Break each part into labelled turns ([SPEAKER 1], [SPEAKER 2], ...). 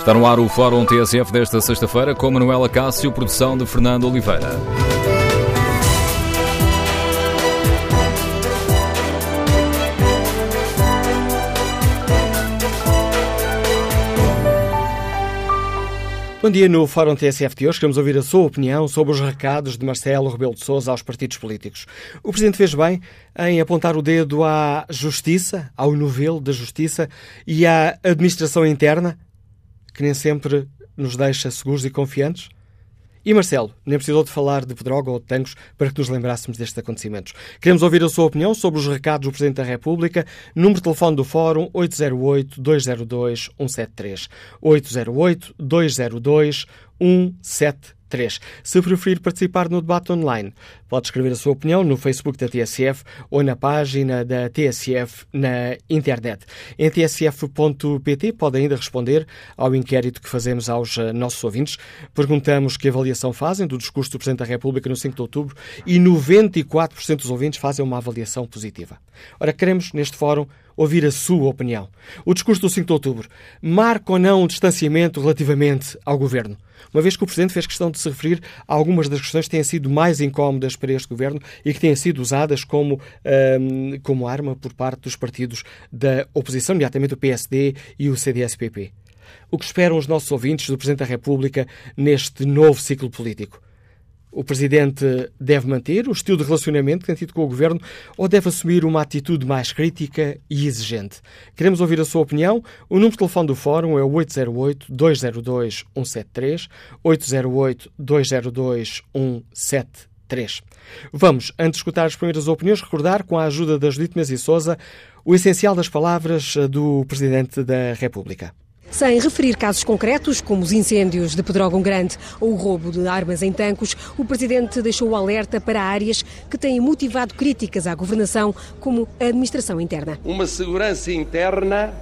[SPEAKER 1] Está no ar o Fórum TSF desta sexta-feira com Manuela Cássio, produção de Fernando Oliveira.
[SPEAKER 2] Bom dia no Fórum TSF de hoje. Queremos ouvir a sua opinião sobre os recados de Marcelo Rebelo de Sousa aos partidos políticos. O Presidente fez bem em apontar o dedo à Justiça, ao novelo da Justiça e à administração interna, que nem sempre nos deixa seguros e confiantes? E Marcelo, nem precisou de falar de Pedroga ou de Tancos para que nos lembrássemos destes acontecimentos. Queremos ouvir a sua opinião sobre os recados do Presidente da República. Número de telefone do Fórum 808-202-173. 808-202-173. 3. Se preferir participar no debate online, pode escrever a sua opinião no Facebook da TSF ou na página da TSF na internet. Em tsf.pt pode ainda responder ao inquérito que fazemos aos eh, nossos ouvintes. Perguntamos que avaliação fazem do discurso do Presidente da República no 5 de outubro e 94% dos ouvintes fazem uma avaliação positiva. Ora, queremos neste fórum ouvir a sua opinião. O discurso do 5 de outubro marca ou não um distanciamento relativamente ao governo? Uma vez que o Presidente fez questão de se referir a algumas das questões que têm sido mais incómodas para este governo e que têm sido usadas como, um, como arma por parte dos partidos da oposição, nomeadamente o PSD e o CDS-PP. O que esperam os nossos ouvintes do Presidente da República neste novo ciclo político? O Presidente deve manter o estilo de relacionamento que tem tido com o Governo ou deve assumir uma atitude mais crítica e exigente? Queremos ouvir a sua opinião. O número de telefone do Fórum é o 808-202-173, 808-202-173. Vamos, antes de escutar as primeiras opiniões, recordar, com a ajuda da Judite Mesa e Souza, o essencial das palavras do Presidente da República.
[SPEAKER 3] Sem referir casos concretos, como os incêndios de Pedrógão Grande ou o roubo de armas em Tancos, o Presidente deixou o alerta para áreas que têm motivado críticas à governação, como a administração interna.
[SPEAKER 4] Uma segurança interna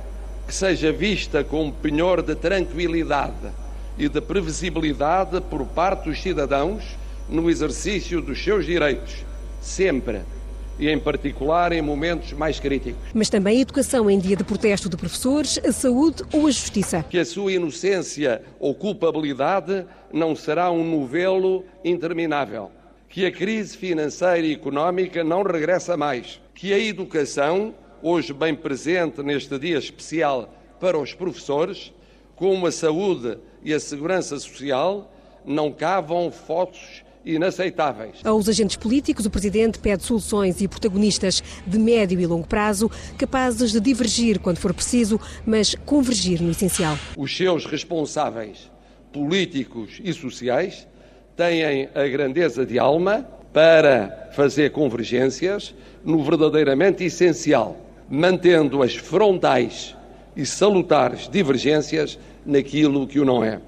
[SPEAKER 4] que seja vista como penhor de tranquilidade e de previsibilidade por parte dos cidadãos no exercício dos seus direitos, sempre e, em particular, em momentos mais críticos.
[SPEAKER 3] Mas também a educação em dia de protesto de professores, a saúde ou a justiça.
[SPEAKER 4] Que a sua inocência ou culpabilidade não será um novelo interminável. Que a crise financeira e económica não regressa mais. Que a educação, hoje bem presente neste dia especial para os professores, como a saúde e a segurança social, não cavam fotos inaceitáveis.
[SPEAKER 3] Aos agentes políticos, o Presidente pede soluções e protagonistas de médio e longo prazo, capazes de divergir quando for preciso, mas convergir no essencial.
[SPEAKER 4] Os seus responsáveis políticos e sociais têm a grandeza de alma para fazer convergências no verdadeiramente essencial, mantendo as frontais e salutares divergências naquilo que o não é.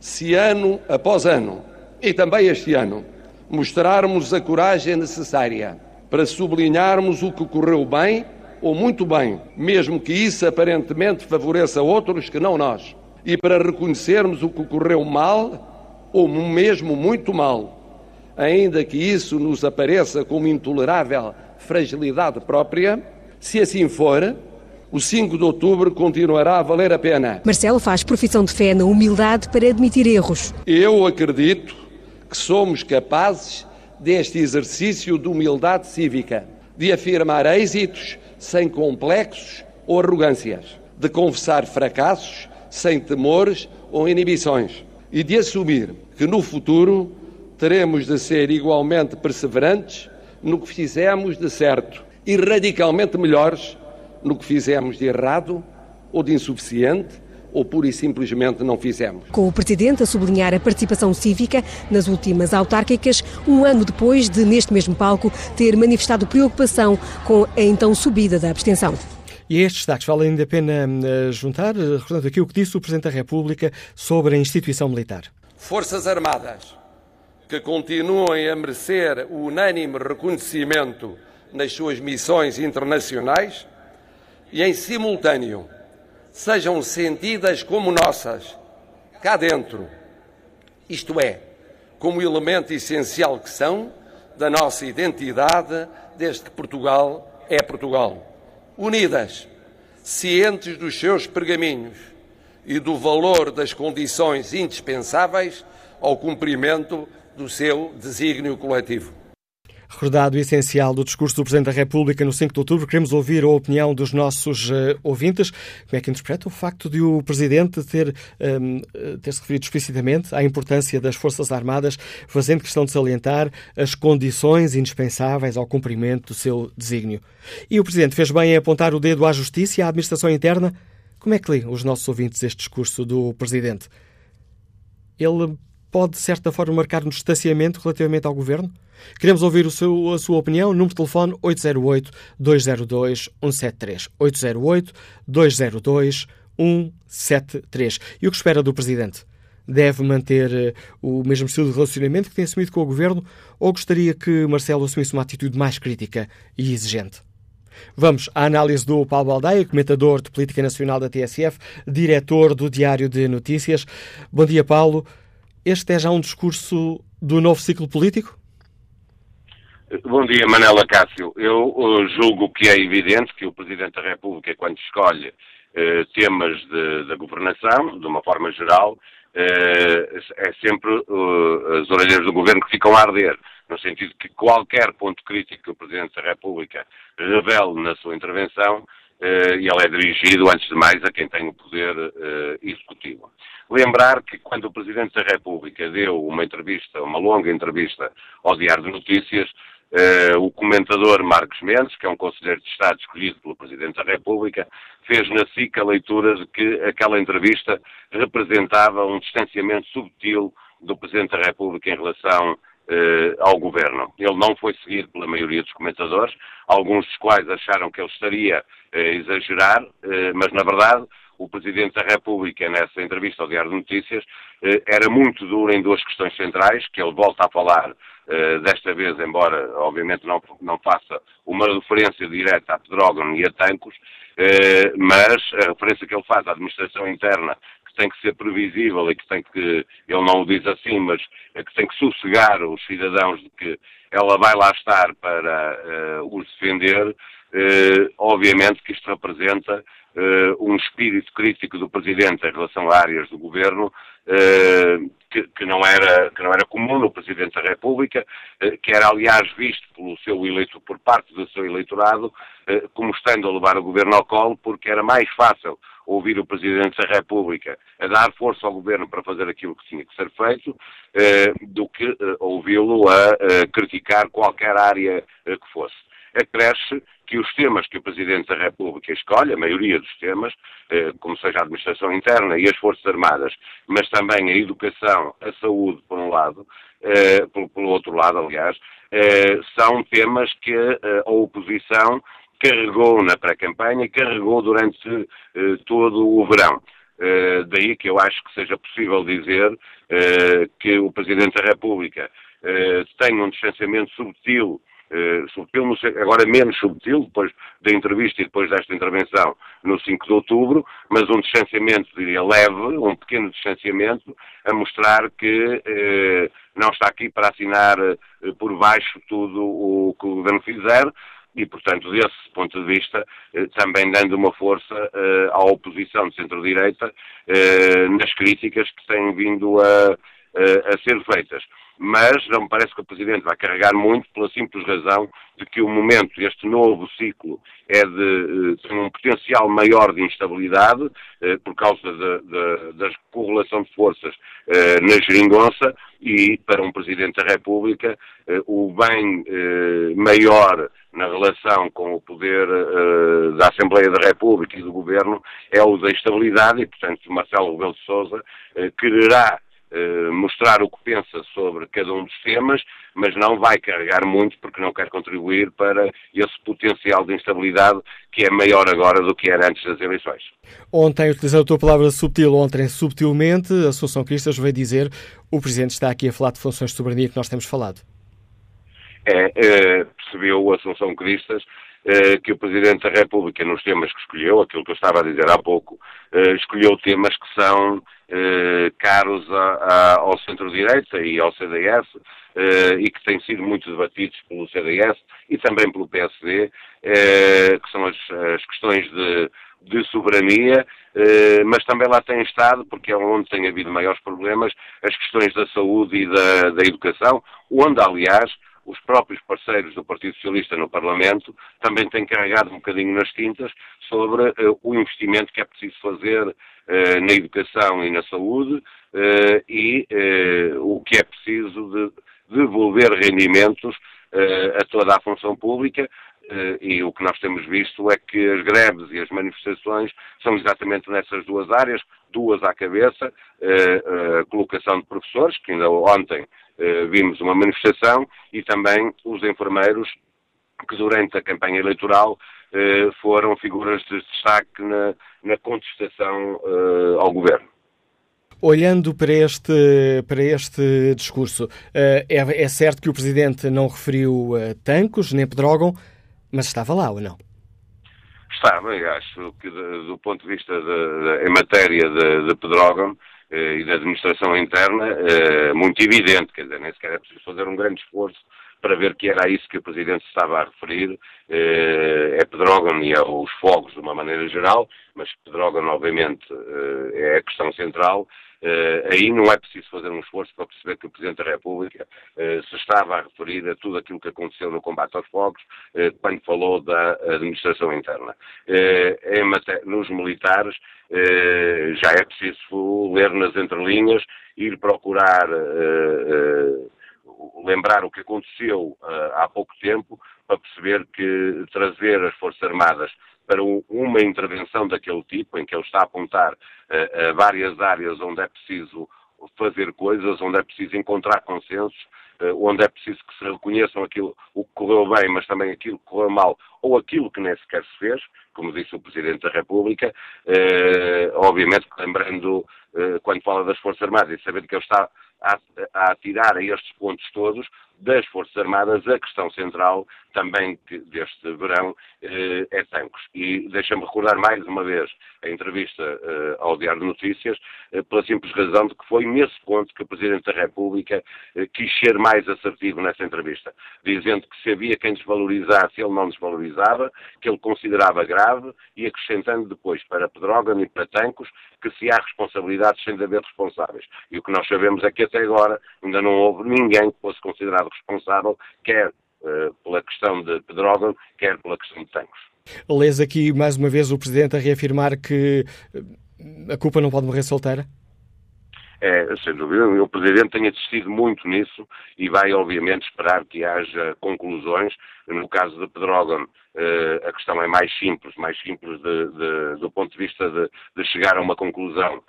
[SPEAKER 4] Se ano após ano e também este ano mostrarmos a coragem necessária para sublinharmos o que correu bem ou muito bem, mesmo que isso aparentemente favoreça outros que não nós, e para reconhecermos o que correu mal ou mesmo muito mal, ainda que isso nos apareça como intolerável fragilidade própria, se assim for, o 5 de outubro continuará a valer a pena.
[SPEAKER 3] Marcelo faz profissão de fé na humildade para admitir erros.
[SPEAKER 4] Eu acredito que somos capazes deste exercício de humildade cívica, de afirmar êxitos sem complexos ou arrogâncias, de confessar fracassos sem temores ou inibições e de assumir que no futuro teremos de ser igualmente perseverantes no que fizemos de certo e radicalmente melhores no que fizemos de errado ou de insuficiente ou pura e simplesmente não fizemos.
[SPEAKER 3] Com o Presidente a sublinhar a participação cívica nas últimas autárquicas, um ano depois de, neste mesmo palco, ter manifestado preocupação com a então subida da abstenção.
[SPEAKER 2] E a estes destaques vale ainda a pena eh, juntar, eh, recordando aqui o que disse o Presidente da República sobre a instituição militar.
[SPEAKER 4] Forças Armadas, que continuem a merecer o unânime reconhecimento nas suas missões internacionais e, em simultâneo, sejam sentidas como nossas, cá dentro, isto é, como elemento essencial que são da nossa identidade, desde que Portugal é Portugal. Unidas, cientes dos seus pergaminhos e do valor das condições indispensáveis ao cumprimento do seu desígnio coletivo.
[SPEAKER 2] Recordado o essencial do discurso do Presidente da República no 5 de outubro, queremos ouvir a opinião dos nossos uh, ouvintes. Como é que interpreta o facto de o Presidente ter, um, ehm, ter se referido explicitamente à importância das Forças Armadas, fazendo questão de salientar as condições indispensáveis ao cumprimento do seu desígnio? E o Presidente fez bem em apontar o dedo à Justiça e à Administração Interna? Como é que lê os nossos ouvintes este discurso do Presidente? Ele pode, de certa forma, marcar um distanciamento relativamente ao Governo? Queremos ouvir seu, a sua opinião. Número de telefone 808-202-173. 808-202-173. E o que espera do Presidente? Deve manter uh, o mesmo estilo de relacionamento que tem assumido com o Governo ou gostaria que Marcelo assumisse uma atitude mais crítica e exigente? Vamos à análise do Paulo Baldaia, comentador de Política Nacional da TSF, diretor do Diário de Notícias. Bom dia, Paulo. Este é já um discurso do novo ciclo político?
[SPEAKER 5] Bom dia, Manela Cássio. Eu uh, julgo que é evidente que o Presidente da República, quando escolhe uh, temas da governação, de uma forma geral, uh, é sempre as orelhas do Governo que ficam a arder, no sentido que qualquer ponto crítico que o Presidente da República revele na sua intervenção, e ele é dirigido, antes de mais, a quem tem o poder executivo. Lembrar que quando o Presidente da República deu uma entrevista, uma longa entrevista ao Diário de Notícias, Uh, o comentador Marcos Mendes, que é um conselheiro de Estado escolhido pelo Presidente da República, fez na SIC a leitura de que aquela entrevista representava um distanciamento subtil do Presidente da República em relação uh, ao Governo. Ele não foi seguido pela maioria dos comentadores, alguns dos quais acharam que ele estaria a exagerar, uh, mas na verdade o Presidente da República, nessa entrevista ao Diário de Notícias, eh, era muito duro em duas questões centrais, que ele volta a falar eh, desta vez, embora obviamente não, não faça uma referência direta a Pedrógão e a Tancos, eh, mas a referência que ele faz à administração interna, que tem que ser previsível e que tem que, ele não o diz assim, mas que tem que sossegar os cidadãos de que ela vai lá estar para uh, os defender, uh, obviamente que isto representa uh, um espírito crítico do Presidente em relação a áreas do Governo que, que, não era, que não era comum no Presidente da República, que era aliás visto pelo seu eleito, por parte do seu eleitorado como estando a levar o Governo ao colo, porque era mais fácil ouvir o Presidente da República a dar força ao Governo para fazer aquilo que tinha que ser feito, do que ouvi-lo a criticar qualquer área que fosse. Acresce que os temas que o Presidente da República escolhe, a maioria dos temas, eh, como seja a administração interna e as Forças Armadas, mas também a educação, a saúde, por um lado, eh, pelo, outro lado, aliás, eh, são temas que a oposição carregou na pré-campanha carregou durante todo o verão. daí que eu acho que seja possível dizer que o Presidente da República tem um distanciamento subtil eh, subtil, agora menos subtil, depois da entrevista e depois desta intervenção no 5 de outubro, mas um distanciamento, diria, leve, um pequeno distanciamento, a mostrar que eh, não está aqui para assinar eh, por baixo tudo o que o governo fizer, e, portanto, desse ponto de vista, eh, também dando uma força eh, à oposição de centro-direita eh, nas críticas que têm vindo a, a ser feitas mas não me parece que o Presidente vai carregar muito pela simples razão de que o momento, este novo ciclo, é de, eh, tem um potencial maior de instabilidade eh, por causa de, de, da correlação de forças eh, na geringonça e para um Presidente da República o bem maior na relação com o poder da Assembleia da República e do Governo é o da estabilidade e, portanto, Marcelo Rebelo de Sousa quererá eh, mostrar o que pensa sobre cada um dos temas, mas não vai carregar muito porque não quer contribuir para esse potencial de instabilidade que é maior agora do que era antes das eleições.
[SPEAKER 2] Ontem, utilizando a tua palavra subtil, ontem subtilmente, a Assunção Cristas veio dizer o Presidente está aqui a falar de funções de soberania que nós temos falado.
[SPEAKER 5] É, é percebeu a Assunção Cristas eh, que o Presidente da República, nos temas que escolheu, aquilo que eu estava a dizer há pouco, eh, escolheu temas que são eh, caros a, a, ao centro-direita e ao CDS e que têm sido muito debatidos pelo CDS e também pelo PSD, que são as, as questões de de soberania, eh, mas também lá tem estado, porque é onde tem havido maiores problemas, as questões da saúde e da, da educação, onde, aliás, os próprios parceiros do Partido Socialista no Parlamento também têm carregado um bocadinho nas tintas sobre uh, o investimento que é preciso fazer uh, na educação e na saúde uh, e o que é preciso de devolver rendimentos a toda a função pública, e o que nós temos visto é que as greves e as manifestações são exatamente nessas duas áreas, duas à cabeça, a colocação de professores, que ainda ontem vimos uma manifestação e também os enfermeiros que durante a campanha eleitoral eh, foram figuras de destaque na, na contestação eh, ao governo.
[SPEAKER 2] Olhando para este, para este discurso, é, é certo que o Presidente não referiu Tancos nem Pedrógão, mas estava lá ou não?
[SPEAKER 5] Estava, acho que do ponto de vista de, de, em matéria de, de Pedrógão, eh, e da administração interna eh, muito evidente, quer dizer, nem sequer é preciso fazer um grande esforço para ver que era isso que o Presidente estava a referir, eh, é Pedrógão e é os fogos de uma maneira geral, mas Pedrógão obviamente é a questão central, Uh, aí não é preciso fazer um esforço para perceber que o Presidente da República uh, se estava a referir a tudo aquilo que aconteceu no combate aos fogos uh, quando falou da administração interna. Nos militares já é preciso ler nas entrelinhas, ir procurar lembrar o que aconteceu há pouco tempo para perceber que trazer as Forças Armadas para uma intervenção daquele tipo, em que ele está a apontar uh, a várias áreas onde é preciso fazer coisas, onde é preciso encontrar consensos, uh, onde é preciso que se reconheçam aquilo o que correu bem, mas também aquilo que correu mal, ou aquilo que nem sequer se fez, como disse o Presidente da República, uh, obviamente lembrando, quando fala das Forças Armadas, e sabendo que ele está a, a tirar a estes pontos todos das Forças Armadas, a questão central também deste verão eh, é Tancos. E deixa-me recordar mais uma vez a entrevista eh, ao Diário de Notícias, eh, pela simples razão de que foi nesse ponto que o Presidente da República quis ser mais assertivo nessa entrevista, dizendo que se havia quem desvalorizasse, ele não desvalorizava, que ele considerava grave e acrescentando depois para Pedrógano e para Tancos que se há responsabilidades sem haver responsáveis. E o que nós sabemos é que até agora ainda não houve ninguém que fosse considerado responsável, quer uh, pela questão de Pedrógão, quer pela questão de Tancos.
[SPEAKER 2] Lês aqui mais uma vez o Presidente a reafirmar que eh, a culpa não pode morrer solteira?
[SPEAKER 5] É, sem dúvida, o Presidente tem insistido muito nisso e vai, obviamente, esperar que haja conclusões. No caso de Pedrógão, eh, a questão é mais simples, mais simples de, de, do ponto de vista de, de chegar a uma conclusão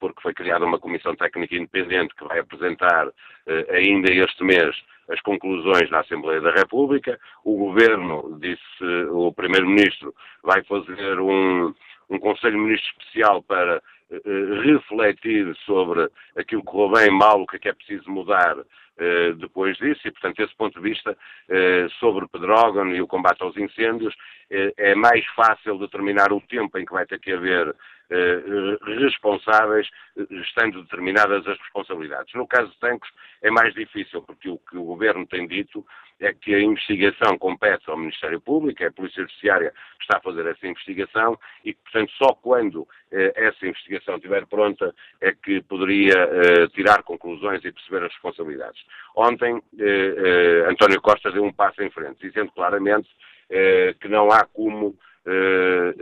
[SPEAKER 5] porque foi criada uma comissão técnica independente que vai apresentar eh, ainda este mês as conclusões na Assembleia da República. O Governo, disse o Primeiro-Ministro, vai fazer um, um Conselho Ministro Especial para uh, refletir sobre aquilo que correu bem, mal, o que é que é preciso mudar depois disso, e, portanto, desse ponto de vista, sobre Pedrógão e o combate aos incêndios, é mais fácil determinar o tempo em que vai ter que haver responsáveis, estando determinadas as responsabilidades. No caso de Tancos é mais difícil, porque o que o Governo tem dito é que a investigação compete ao Ministério Público, é a Polícia Judiciária que está a fazer essa investigação e, portanto, só quando eh, essa investigação estiver pronta é que poderia eh, tirar conclusões e perceber as responsabilidades. Ontem, eh, eh António Costa deu um passo em frente, dizendo claramente eh, que não há como eh,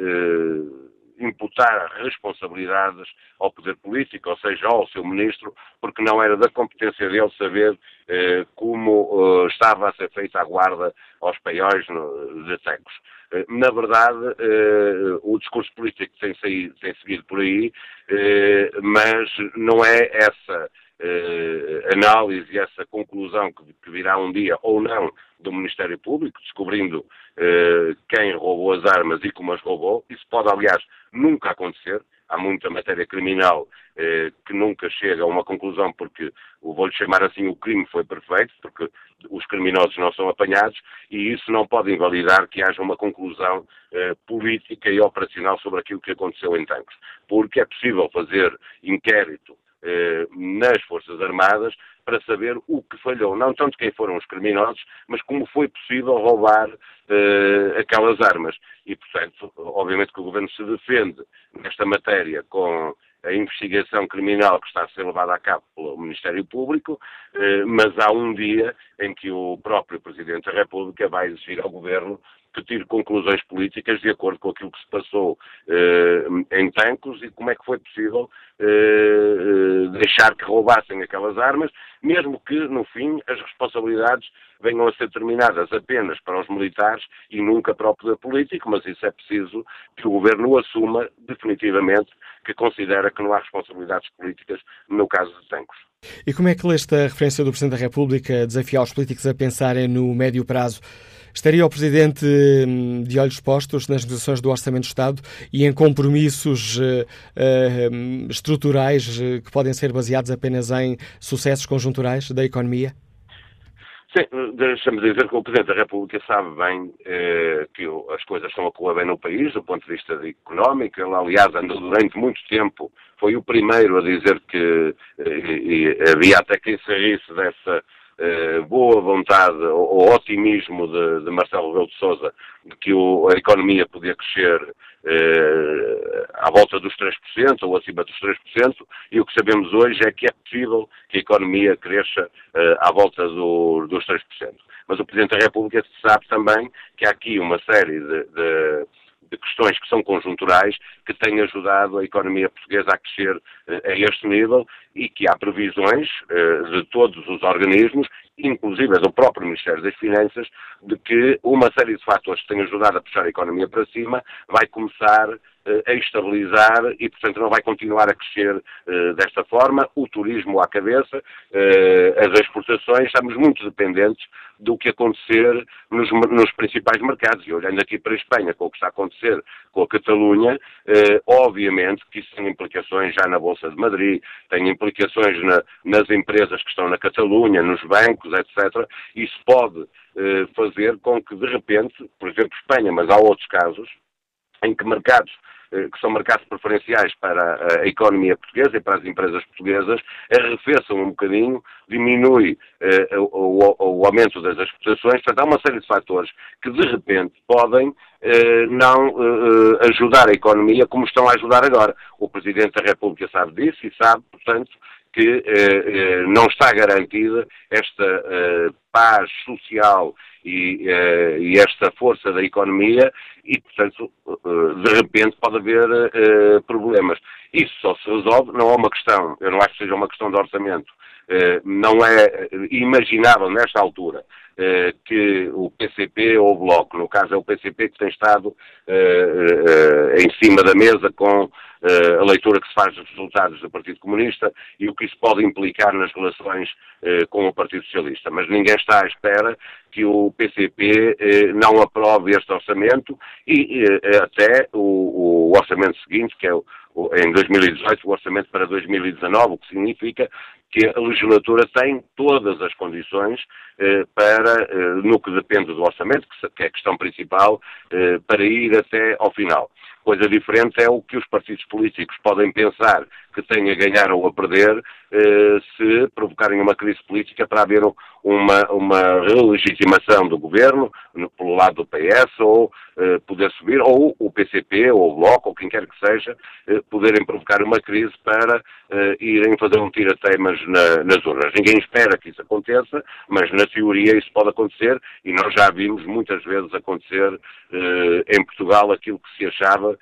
[SPEAKER 5] imputar responsabilidades ao poder político, ou seja, ao seu ministro, porque não era da competência dele saber eh, como eh, estava a ser feita a guarda aos paióis no, de Tecos. Eh, na verdade, eh, o discurso político tem, saído, tem seguido por aí, eh, mas não é essa eh, análise, essa conclusão que, que, virá um dia ou não do Ministério Público, descobrindo eh, quem roubou as armas e como as roubou. Isso pode, aliás, nunca acontecer. Há muita matéria criminal eh, que nunca chega a uma conclusão porque, vou-lhe chamar assim, o crime foi perfeito, porque os criminosos não são apanhados e isso não pode invalidar que haja uma conclusão eh, política e operacional sobre aquilo que aconteceu em Tancos. Porque é possível fazer inquérito nas Forças Armadas para saber o que falhou, não tanto quem foram os criminosos, mas como foi possível roubar uh, aquelas armas. E, portanto, obviamente que o Governo se defende nesta matéria com a investigação criminal que está a ser levada a cabo pelo Ministério Público, uh, mas há um dia em que o próprio Presidente da República vai exigir ao Governo que tire conclusões políticas de acordo com aquilo que se passou uh, em Tancos e como é que foi possível uh, deixar que roubassem aquelas armas, mesmo que, no fim, as responsabilidades venham a ser terminadas apenas para os militares e nunca para o poder político, mas isso é preciso que o Governo assuma definitivamente, que considera que não há responsabilidades políticas no caso de Tancos.
[SPEAKER 2] E como é que leste a referência do Presidente da República desafiar os políticos a pensarem no médio prazo? Estaria o Presidente hum, de olhos postos nas negociações do Orçamento de Estado e em compromissos uh, uh, estruturais uh, que podem ser baseados apenas em sucessos conjunturais da economia?
[SPEAKER 5] Sim, deixa-me dizer que o Presidente da República sabe bem eh, que as coisas estão a correr bem no país, do ponto de vista económico. Ele, aliás, andou durante muito tempo, foi o primeiro a dizer que eh, havia até quem saísse dessa boa vontade ou, otimismo de, de Marcelo Rebelo de Sousa de que o, a economia podia crescer eh, à volta dos 3% ou acima dos 3%, e o que sabemos hoje é que é possível que a economia cresça eh, à volta do, dos 3%. Mas o Presidente da República sabe também que há aqui uma série de, de de questões que são conjunturais que têm ajudado a economia portuguesa a crescer uh, a este nível e que há previsões uh, de todos os organismos, inclusive do próprio Ministério das Finanças, de que uma série de fatores que têm ajudado a puxar a economia para cima vai começar uh, a estabilizar e, portanto, não vai continuar a crescer desta forma. O turismo à cabeça, as exportações, estamos muito dependentes do que acontecer nos, nos, principais mercados. E olhando aqui para a Espanha, com o que está a acontecer com a Catalunha, obviamente que isso tem implicações já na Bolsa de Madrid, tem implicações na, nas empresas que estão na Catalunha, nos bancos, etc. Isso pode eh, fazer com que, de repente, por exemplo, Espanha, mas há outros casos, em que mercados que são mercados preferenciais para a economia portuguesa e para as empresas portuguesas, arrefeçam um bocadinho, diminui eh, o, aumento das exportações. Portanto, há uma série de fatores que, de repente, podem eh, não ajudar a economia como estão a ajudar agora. O Presidente da República sabe disso e sabe, portanto, que não está garantida esta paz social e, uh, e, esta força da economia e, portanto, uh, de repente pode haver uh, problemas. Isso só se resolve, não é uma questão, eu não acho que seja uma questão de orçamento, não é imaginável nesta altura que o PCP ou o Bloco, no caso é o PCP que tem estado em cima da mesa com a leitura que se faz dos resultados do Partido Comunista e o que isso pode implicar nas relações com o Partido Socialista. Mas ninguém está à espera que o PCP eh, não aprove este orçamento e eh, até o, orçamento seguinte, que é o, em 2018, o orçamento para 2019, o que significa que a legislatura tem todas as condições eh, para, eh, no que depende do orçamento, que é a questão principal, eh, para ir até ao final. Coisa diferente é o que os partidos políticos podem pensar que têm a ganhar ou a perder eh, se provocarem uma crise política para haver uma, uma relegitimação do governo pelo lado do PS ou eh, poder subir, ou o PCP ou o Bloco ou quem quer que seja, eh, poderem provocar uma crise para irem fazer um tira-teimas na, nas urnas. Ninguém espera que isso aconteça, mas na teoria isso pode acontecer e nós já vimos muitas vezes acontecer em Portugal aquilo que se achava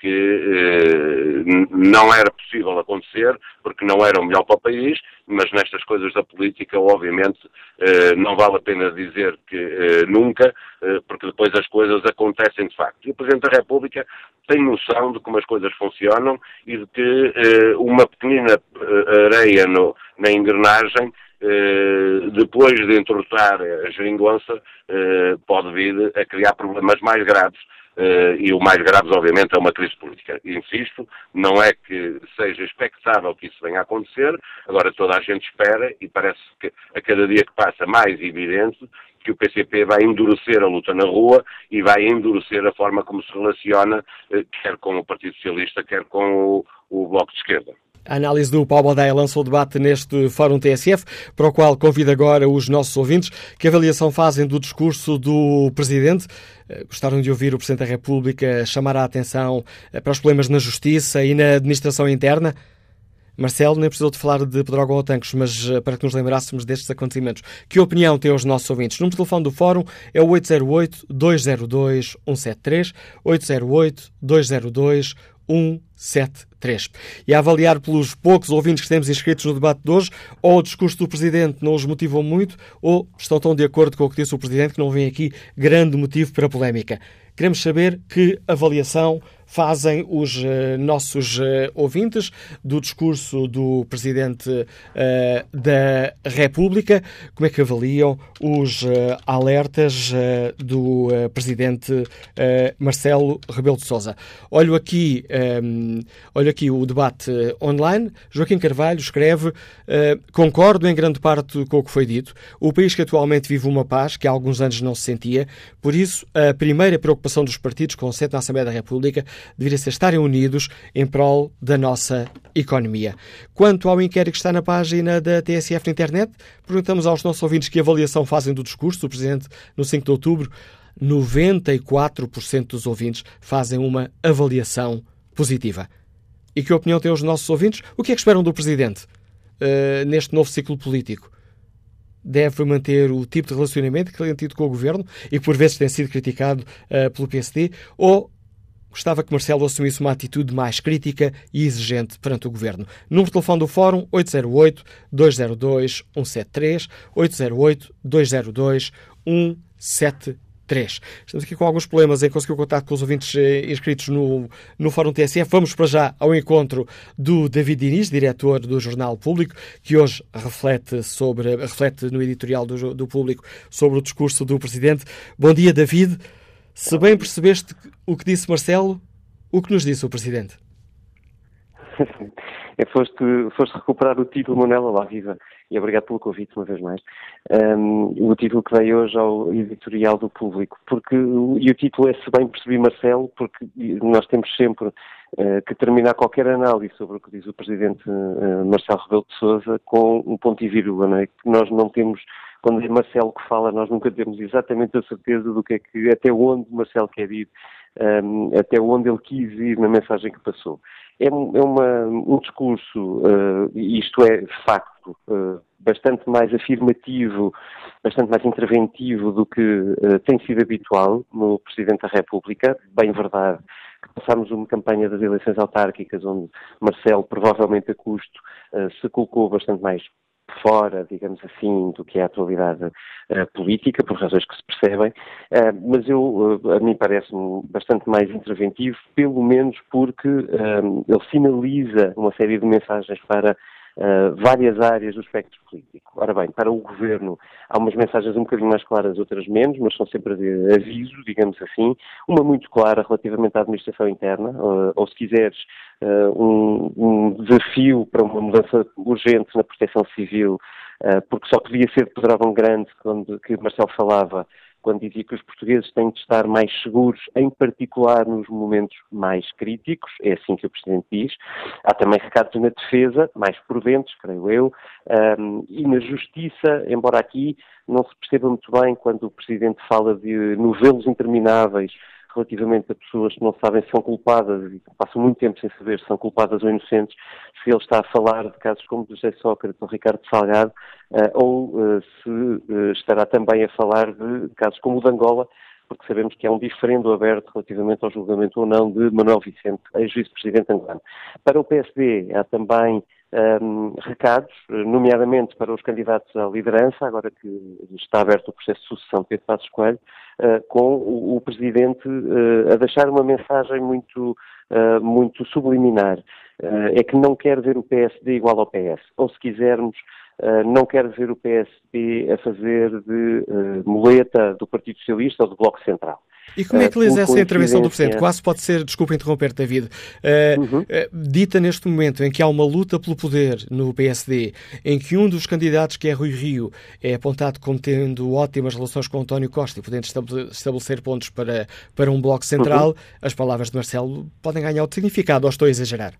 [SPEAKER 5] que não era possível acontecer, porque não era o melhor para o país, mas nestas coisas da política, obviamente, eh, não vale a pena dizer que eh, nunca, eh, porque depois as coisas acontecem de facto. E o Presidente da República tem noção de como as coisas funcionam e de que uma pequenina areia no, na engrenagem depois de entortar a geringonça, pode vir a criar problemas mais graves e o mais grave, obviamente, é uma crise política. Insisto, não é que seja expectável que isso venha a acontecer, agora toda a gente espera e parece que a cada dia que passa mais evidente que o PCP vai endurecer a luta na rua e vai endurecer a forma como se relaciona, uh, quer com o Partido Socialista, quer com o, o Bloco de Esquerda.
[SPEAKER 2] A análise do Paulo Badaia lança o debate neste Fórum TSF, para o qual convido agora os nossos ouvintes. Que avaliação fazem do discurso do Presidente? Eh, gostaram de ouvir o Presidente da República chamar a atenção eh, para os problemas na Justiça e na administração interna? Marcelo nem precisou de falar de Pedrógão ou Tancos, mas eh, para que nos lembrássemos destes acontecimentos. Que opinião têm os nossos ouvintes? O número de telefone do Fórum é o 808-202-173, 808-202-173. 3. E a avaliar pelos poucos ouvintes que temos inscritos no debate de hoje, ou o discurso do Presidente não os motivou muito, ou estão tão de acordo com o que disse o Presidente que não vem aqui grande motivo para polémica. Queremos saber que avaliação fazem os uh, nossos uh, ouvintes do discurso do Presidente uh, da República, como é que avaliam os alertas do Presidente Marcelo Rebelo de Sousa. Olho aqui, um, olho aqui o debate online. Joaquim Carvalho escreve: Concordo em grande parte com o que foi dito. O país que atualmente vive uma paz que há alguns anos não se sentia, por isso, a primeira preocupação dos partidos com sede na Assembleia da República deveria ser estarem unidos em prol da nossa economia. Quanto ao inquérito que está na página da TSF na internet, perguntamos aos nossos ouvintes que avaliação fazem do discurso do Presidente no 5 de outubro. 94% dos ouvintes fazem uma avaliação positiva. E que opinião têm os nossos ouvintes? O que é que esperam do Presidente uh, neste novo ciclo político? Deve manter o tipo de relacionamento que tem tido com o Governo e que por vezes tem sido criticado uh, pelo PSD? Ou gostava que Marcelo assumisse uma atitude mais crítica e exigente perante o Governo. Número de telefone do Fórum 808-202-173, 808-202-173. Estamos aqui com alguns problemas em conseguir o contato com os ouvintes eh, inscritos no, no Fórum TSF. Vamos para já ao encontro do David Diniz, diretor do Jornal Público, que hoje reflete, sobre, reflete no editorial do, do Público sobre o discurso do Presidente. Bom dia, David. Se bem percebeste o que disse Marcelo, o que nos disse o Presidente?
[SPEAKER 6] é, foste, foste recuperar o título Manuela lá viva e obrigado pelo convite uma vez mais. Um, o título que veio hoje ao editorial do público, porque e o título é Se bem percebi Marcelo, porque nós temos sempre uh, que terminar qualquer análise sobre o que diz o Presidente uh, Marcelo Rebelo de Sousa com um ponto e vírgula, não é? Que nós não temos quando é Marcelo que fala, nós nunca temos exatamente a certeza do que é que, até onde Marcelo quer ir, um, até onde ele quis ir na mensagem que passou. É, é uma, um discurso, uh, isto é facto, uh, bastante mais afirmativo, bastante mais interventivo do que uh, tem sido habitual no Presidente da República, bem verdade passámos uma campanha das eleições autárquicas onde Marcelo, provavelmente a custo, se colocou bastante mais fora, digamos assim, do que é a atualidade uh, política, por razões que se percebem, uh, mas eu, uh, a mim parece-me bastante mais interventivo, pelo menos porque ele sinaliza uma série de mensagens para Uh, várias áreas do espectro político. Ora bem, para o Governo há umas mensagens um bocadinho mais claras, outras menos, mas são sempre de aviso, digamos assim. Uma muito clara relativamente à administração interna, uh, ou se quiseres, uh, um, um, desafio para uma mudança urgente na proteção civil, porque só podia ser de Pedrógão Grande, quando que Marcelo falava, quando dizia que os portugueses têm de estar mais seguros, em particular nos momentos mais críticos, é assim que o Presidente diz. Há também recados na defesa, mais prudentes, creio eu, um, e na justiça, embora aqui não se perceba muito bem quando o Presidente fala de novelos intermináveis relativamente a pessoas que não sabem se são culpadas e passam muito tempo sem saber se são culpadas ou inocentes, se ele está a falar de casos como o José Sócrates ou Ricardo Salgado, uh, ou uh, se uh, estará também a falar de casos como o de Angola, porque sabemos que há um diferendo aberto relativamente ao julgamento ou não de Manuel Vicente, ex-vice-presidente angolano. Para o PSD há também um, recados, nomeadamente para os candidatos à liderança, agora que está aberto o processo de sucessão de Pedro Passos Coelho, uh, com o, o Presidente uh, a deixar uma mensagem muito, uh, muito subliminar. é que não quer ver o PSD igual ao PS. Ou, se quisermos, não quer ver o PSD a fazer de muleta do Partido Socialista ou do Bloco Central.
[SPEAKER 2] E como é que lês essa intervenção do Presidente? Quase pode ser, desculpa interromper, David, uh, uhum. uh, dita neste momento em que há uma luta pelo poder no PSD, em que um dos candidatos, que é Rui Rio, é apontado como tendo ótimas relações com António Costa e podendo estabelecer pontos para, para um bloco central, uhum. as palavras de Marcelo podem ganhar outro significado, ou estou a exagerar?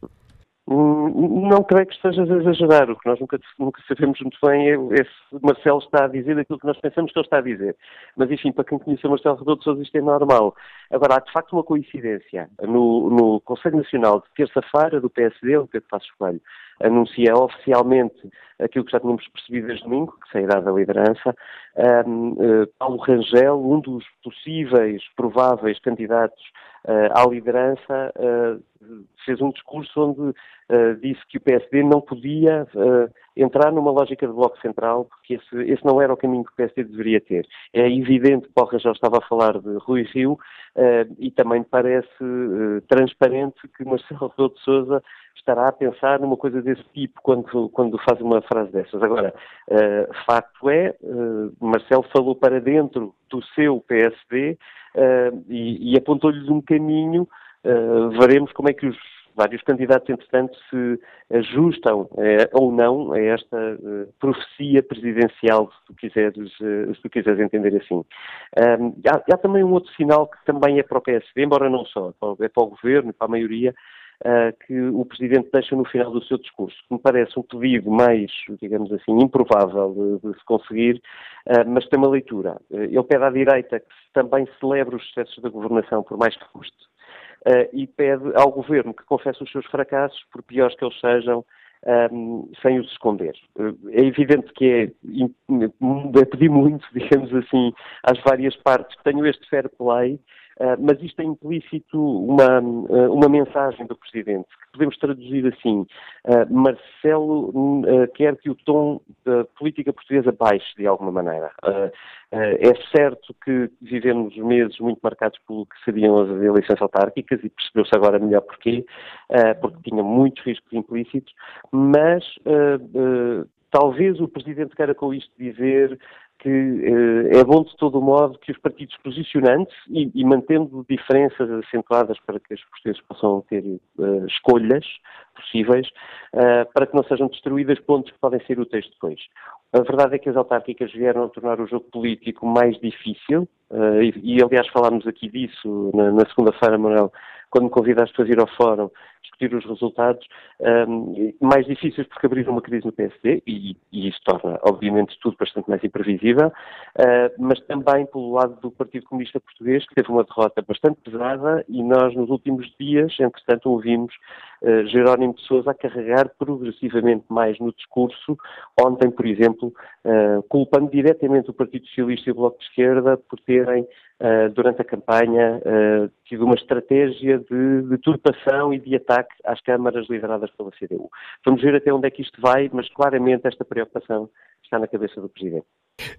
[SPEAKER 6] Hum, não creio que estejas a exagerar. O que nós nunca, nunca sabemos muito bem é, é, se Marcelo está a dizer aquilo que nós pensamos que ele está a dizer. Mas, enfim, para quem conhece o Marcelo Rebelo de Sousa, isto é normal. Agora, há de facto uma coincidência. No, no Conselho Nacional de terça-feira do PSD, o Pedro Passos Coelho anuncia oficialmente aquilo que já tínhamos percebido desde domingo, que sairá da liderança. Um, eh, Paulo Rangel, um dos possíveis, prováveis candidatos uh, à liderança, uh, fez um discurso onde disse que o PSD não podia entrar numa lógica de bloco central, porque esse, esse, não era o caminho que o PSD deveria ter. É evidente que Rangel estava a falar de Rui Rio e também parece transparente que Marcelo Rebelo de estará a pensar numa coisa desse tipo quando, quando faz uma frase dessas. Agora, uh, facto é, uh, Marcelo falou para dentro do seu PSD uh, eh, e, e apontou-lhes um caminho. veremos como é que os vários candidatos, entretanto, se ajustam ou não a esta profecia presidencial, se tu quiseres, se tu quiseres entender assim. Há, há, também um outro sinal que também é para o PSD, embora não só, é para o governo, para a maioria, uh, que o Presidente deixa no final do seu discurso, me parece um pedido mais, digamos assim, improvável de, de se conseguir, uh, mas tem uma leitura. Uh, ele pede à direita que também celebre os sucessos da governação, por mais que custe, e pede ao Governo que confesse os seus fracassos, por piores que eles sejam, um, sem os esconder. É evidente que é, é pedir muito, digamos assim, às várias partes que tenham este fair play, Uh, mas isto é implícito uma, uh, uma mensagem do Presidente, que podemos traduzir assim: uh, Marcelo quer que o tom da política portuguesa baixe de alguma maneira. é certo que vivemos meses muito marcados pelo que seriam as eleições autárquicas e percebeu-se agora melhor porquê, porque tinha muitos riscos implícitos, mas talvez o Presidente queira com isto dizer que eh, é bom de todo modo que os partidos posicionantes e, e, mantendo diferenças acentuadas para que os portugueses possam ter uh, escolhas possíveis, uh, para que não sejam destruídas pontos que podem ser úteis depois. A verdade é que as autárquicas vieram a tornar o jogo político mais difícil, uh, e, aliás falámos aqui disso na, na segunda-feira, Manuel, quando me convidaste para vir ao fórum discutir os resultados, um, mais difíceis porque abriram uma crise no PSD e, e isso torna, obviamente, tudo bastante mais imprevisível, uh, mas também pelo lado do Partido Comunista Português, que teve uma derrota bastante pesada e nós, nos últimos dias, entretanto, ouvimos uh, Jerónimo de Sousa a carregar progressivamente mais no discurso, ontem, por exemplo, uh, culpando diretamente o Partido Socialista e o Bloco de Esquerda por terem Uh, durante a campanha, tido uma estratégia de, de turpação e de ataque às câmaras lideradas pela CDU. Vamos ver até onde é que isto vai, mas claramente esta preocupação está na cabeça do Presidente.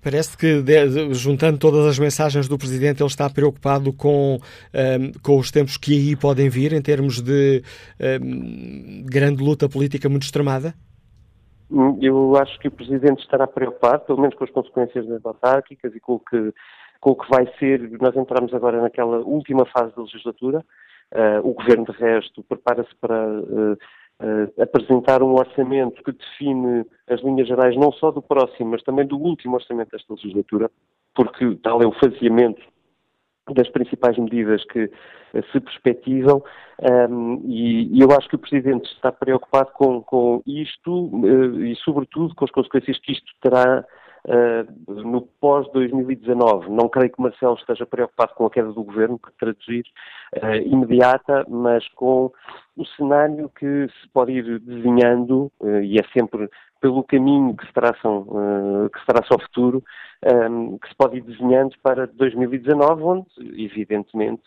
[SPEAKER 2] Parece que, juntando todas as mensagens do Presidente, ele está preocupado com, um, ehm, com os tempos que aí podem vir, em termos de um, ehm, grande luta política muito extremada?
[SPEAKER 6] Hum, eu acho que o Presidente estará preocupado, pelo menos com as consequências das autárquicas e com o que com o que vai ser, nós entramos agora naquela última fase da legislatura, uh, o Governo, de resto, prepara-se para uh, uh, apresentar um orçamento que define as linhas gerais não só do próximo, mas também do último orçamento desta legislatura, porque tal é o faseamento das principais medidas que se perspectivam um, e, e, eu acho que o Presidente está preocupado com, com isto e, sobretudo, com as consequências que isto terá Uh, no pós-2019, não creio que Marcelo esteja preocupado com a queda do governo, que traduzir uh, imediata, mas com o cenário que se pode ir desenhando, uh, e é sempre pelo caminho que se traçam, que se traça ao futuro, um, que se pode ir desenhando para 2019, onde, evidentemente,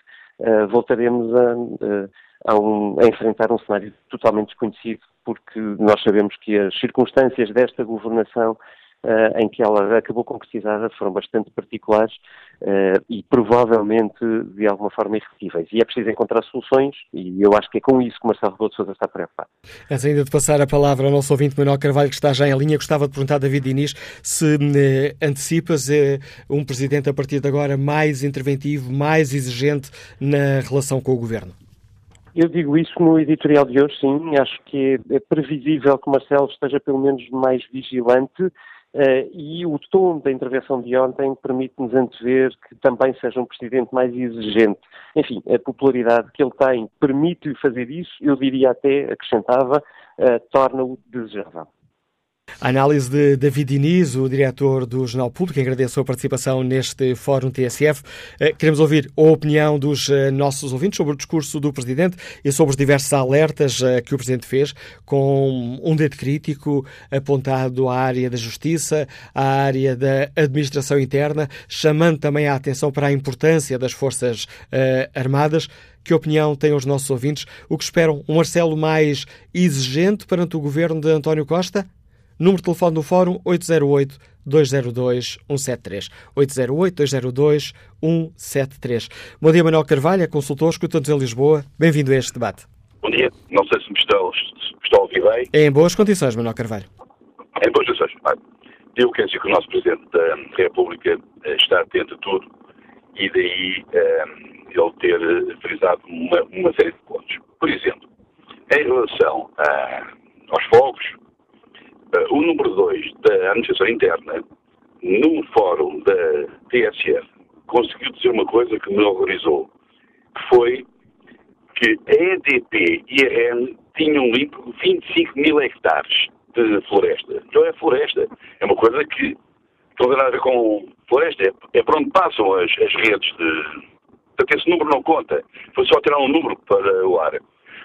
[SPEAKER 6] voltaremos a, a, um, a enfrentar um cenário totalmente desconhecido, porque nós sabemos que as circunstâncias desta governação uh, em que ela acabou concretizada foram bastante particulares uh, e provavelmente de alguma forma irrepetíveis. E é preciso encontrar soluções e eu acho que é com isso que Marcelo Rebelo de Sousa está preocupado.
[SPEAKER 2] Antes ainda de passar a palavra ao nosso ouvinte Manuel Carvalho, que está já em linha, gostava de perguntar a David Diniz se eh, antecipas eh, um presidente a partir de agora mais interventivo, mais exigente na relação com o governo.
[SPEAKER 6] Eu digo isso no editorial de hoje, sim. Acho que é previsível que Marcelo esteja pelo menos mais vigilante Uh, e o tom da intervenção de ontem permite-nos antever que também seja um presidente mais exigente. Enfim, a popularidade que ele tem permite-lhe fazer isso, eu diria até, acrescentava, uh, torna-o desejável.
[SPEAKER 2] A análise de David Diniz, o diretor do Jornal Público, agradeço a participação neste Fórum TSF. Eh, queremos ouvir a opinião dos eh, nossos ouvintes sobre o discurso do Presidente e sobre os diversos alertas eh, que o Presidente fez, com um dedo crítico apontado à área da justiça, à área da administração interna, chamando também a atenção para a importância das Forças Armadas. Que opinião têm os nossos ouvintes? O que esperam? Um Marcelo mais exigente perante o governo de António Costa? Número de telefone do Fórum 808 202 173. 808 202 173. Bom dia, Manuel Carvalho, é consultor, escuta-nos em Lisboa. Bem-vindo a este debate.
[SPEAKER 7] Bom dia. Não sei se me estão, se me estão a ouvir bem.
[SPEAKER 2] É em boas condições, Manuel Carvalho.
[SPEAKER 7] Em boas condições. Eu quero dizer que o nosso Presidente da República eh, está atento a tudo e daí um, eh, ele ter frisado uma, uma, série de pontos. Por exemplo, em relação a, aos fogos, o número 2 da Administração Interna, num fórum da TSF, conseguiu dizer uma coisa que me horrorizou, que foi que a EDP e a REN tinham limpo 25 mil hectares de floresta. Não é floresta, é uma coisa que não tem nada a ver com floresta, é, é por onde passam as, as redes de... Portanto, esse número não conta. Foi só tirar um número para o ar.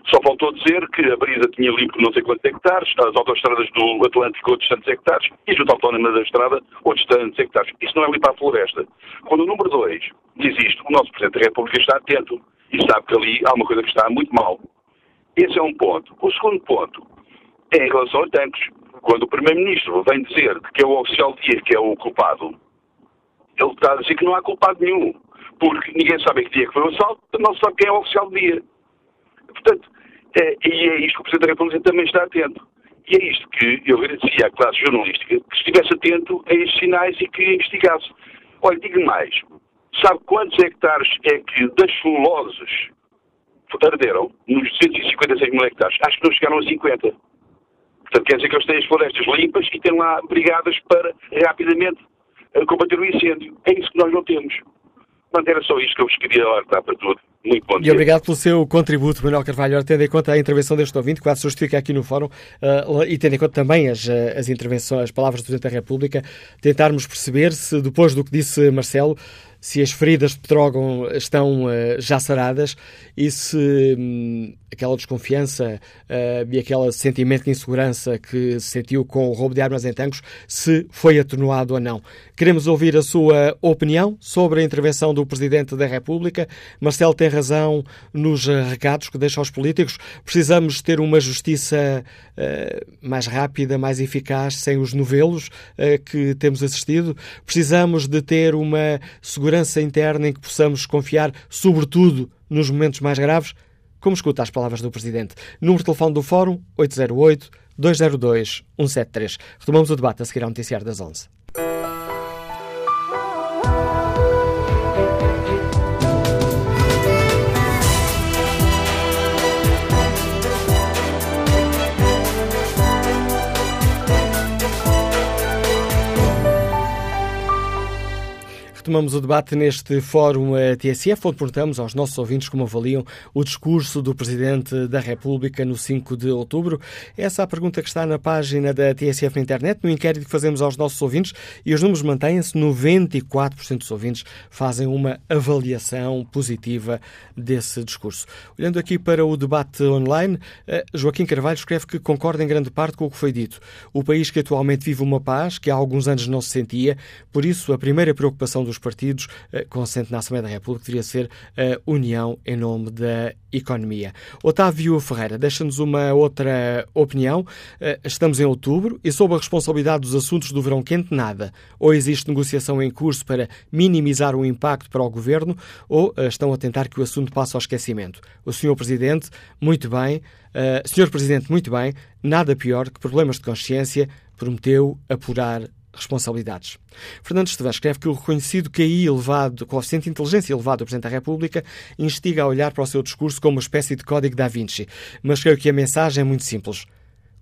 [SPEAKER 7] Só faltou dizer que a Brisa tinha limpo não sei quantos hectares, as autoestradas do Atlântico outros tantos hectares e a Junta Autónoma da Estrada outros tantos hectares. Isso não é limpar a floresta. Quando o número 2 diz isto, o nosso Presidente da República está atento e sabe que ali há uma coisa que está muito mal. Esse é um ponto. O segundo ponto é em relação aos tanques. Quando o Primeiro-Ministro vem dizer que é o oficial de dia que é o culpado, ele está a dizer que não há culpado nenhum. Porque ninguém sabe que dia que foi o assalto, não sabe quem é o oficial de dia. Portanto, é, e é isto que o Presidente da República também está atento. E é isto que eu agradecia à classe jornalística que estivesse atento a estes sinais e que investigasse. Olha, digo mais. Sabe quantos hectares é que das celuloses arderam nos 256 mil hectares? Acho que não chegaram a 50. Portanto, quer dizer que eles têm as florestas limpas e têm lá brigadas para rapidamente eh, combater o incêndio. É isso que nós não temos. Portanto, era só isto que eu vos queria alertar para tudo. Muito bom dia.
[SPEAKER 2] E obrigado pelo seu contributo, Manuel Carvalho. Tendo em conta a intervenção deste ouvinte, que quase justifica aqui no fórum, uh, e tendo em conta também as, eh, as intervenções, as palavras do Presidente da República, tentarmos perceber se, depois do que disse Marcelo, se as feridas de Petrógão estão uh, já saradas e se um, aquela desconfiança uh, e aquele sentimento de insegurança que se sentiu com o roubo de armas em Tancos, se foi atenuado ou não. Queremos ouvir a sua opinião sobre a intervenção do Presidente da República. Marcelo tem razão nos recados que deixa aos políticos. Precisamos ter uma justiça uh, mais rápida, mais eficaz, sem os novelos que temos assistido. Precisamos de ter uma segurança segurança interna em que possamos confiar, sobretudo nos momentos mais graves? Como escuta as palavras do Presidente? Número de telefone do Fórum 808 202 173. Retomamos o debate a seguir ao noticiário das 11. Retomamos o debate neste fórum TSF, onde perguntamos aos nossos ouvintes como avaliam o discurso do Presidente da República no 5 de outubro. Essa é a pergunta que está na página da TSF na internet, no inquérito que fazemos aos nossos ouvintes, e os números mantêm-se. 94% dos ouvintes fazem uma avaliação positiva desse discurso. Olhando aqui para o debate online, eh, Joaquim Carvalho escreve que concorda em grande parte com o que foi dito. O país que atualmente vive uma paz que há alguns anos não se sentia, por isso a primeira preocupação dos dos partidos eh, consente na Assembleia da República deveria ser a união em nome da economia. Otávio Ferreira deixa-nos uma outra opinião. Eh, estamos em outubro e, sob a responsabilidade dos assuntos do verão quente, nada. Ou existe negociação em curso para minimizar o impacto para o governo, ou eh, estão a tentar que o assunto passe ao esquecimento. O senhor Presidente, muito bem. Uh, senhor Presidente, muito bem. Nada pior que problemas de consciência. Prometeu apurar responsabilidades. Fernando Esteves escreve que o reconhecido QI elevado, coeficiente de inteligência elevado do Presidente da República, instiga a olhar para o seu discurso como uma espécie de código da Vinci. Mas creio que a mensagem é muito simples.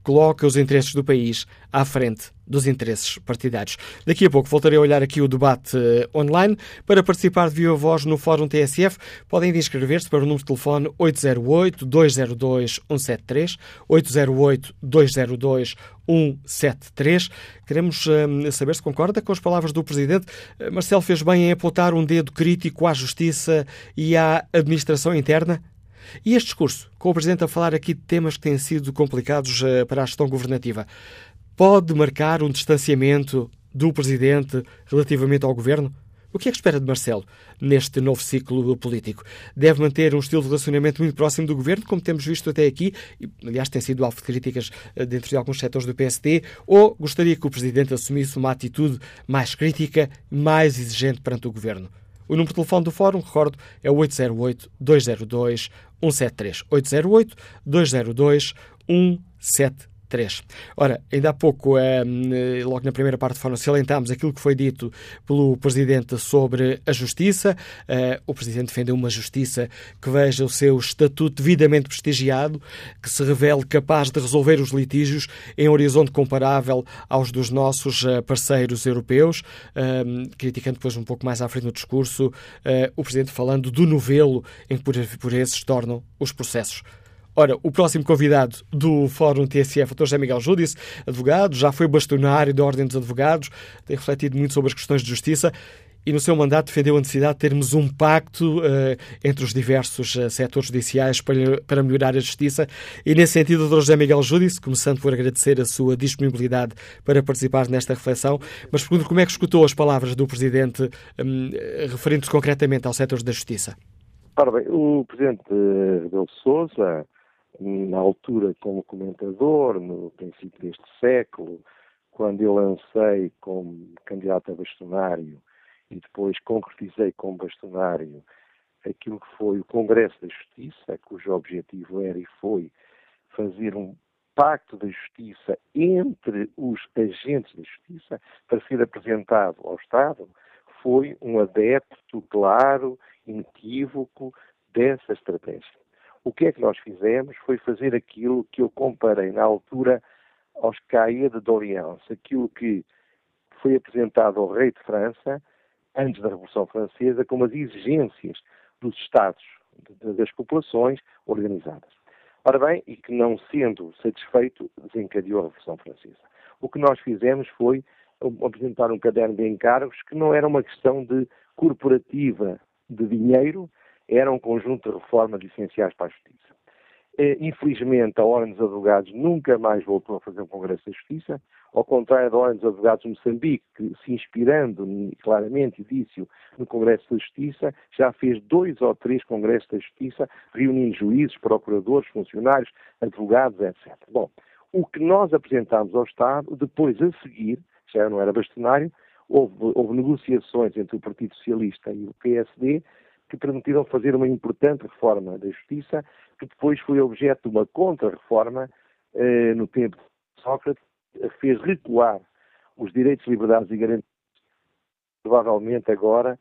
[SPEAKER 2] Coloca os interesses do país à frente dos interesses partidários. Daqui a pouco voltarei a olhar aqui o debate uh, online. Para participar de viva voz no Fórum TSF, podem inscrever-se para o número de telefone 808-202-173, 808-202-173. Queremos uh, saber se concorda com as palavras do Presidente. Uh, Marcelo fez bem em apontar um dedo crítico à Justiça e à administração interna? E este discurso, com o Presidente a falar aqui de temas que têm sido complicados para a gestão governativa, pode marcar um distanciamento do Presidente relativamente ao Governo? O que é que espera de Marcelo neste novo ciclo político? Deve manter um estilo de relacionamento muito próximo do Governo, como temos visto até aqui, e aliás tem sido alvo de críticas eh, dentro de alguns setores do PSD, ou gostaria que o Presidente assumisse uma atitude mais crítica, mais exigente perante o Governo? O número de telefone do Fórum, recordo, é o 808-202-173. 808-202-173. 3. Ora, ainda há pouco, eh, logo na primeira parte do fórum, salientámos aquilo que foi dito pelo Presidente sobre a Justiça. Eh, o Presidente defendeu uma Justiça que veja o seu estatuto devidamente prestigiado, que se revele capaz de resolver os litígios em horizonte comparável aos dos nossos eh, parceiros europeus, criticando depois um pouco mais à frente no discurso o Presidente falando do novelo em que por esses tornam os processos. Ora, o próximo convidado do Fórum TSF, o Dr. José Miguel Júdice, advogado, já foi bastonário da Ordem dos Advogados, tem refletido muito sobre as questões de justiça e no seu mandato defendeu a necessidade de termos um pacto uh, entre os diversos uh, setores judiciais para, para, melhorar a justiça. E nesse sentido, Dr. José Miguel Júdice, começando por agradecer a sua disponibilidade para participar nesta reflexão, mas pergunto como é que escutou as palavras do Presidente um, referindo-se concretamente aos setores da justiça.
[SPEAKER 8] Ora bem, o Presidente Rebelo Sousa na altura como comentador, no princípio deste século, quando eu lancei como candidato a bastonário e depois concretizei como bastonário aquilo que foi o Congresso da Justiça, cujo objetivo era e foi fazer um pacto da justiça entre os agentes da justiça para ser apresentado ao Estado, foi um adepto claro, inequívoco dessa estratégia. O que é que nós fizemos foi fazer aquilo que eu comparei na altura aos caia de d'Orléans, aquilo que foi apresentado ao rei de França antes da Revolução Francesa como as exigências dos Estados, das populações organizadas. Ora bem, e que não sendo satisfeito, desencadeou a Revolução Francesa. O que nós fizemos foi apresentar um caderno de encargos que não era uma questão de corporativa de dinheiro, era um conjunto de reformas essenciais para a justiça. Eh, infelizmente, a Ordem dos Advogados nunca mais voltou a fazer um Congresso da Justiça, ao contrário da Ordem dos Advogados de Moçambique, que, se inspirando claramente, disse no Congresso da Justiça, já fez dois ou três Congressos da Justiça, reunindo juízes, procuradores, funcionários, advogados, etc. Bom, o que nós apresentámos ao Estado, depois a seguir, já não era bastonário, houve, houve negociações entre o Partido Socialista e o PSD, que permitiram fazer uma importante reforma da justiça, que depois foi objeto de uma contra-reforma eh, no tempo de Sócrates, fez recuar os direitos, liberdades e garantias. Provavelmente agora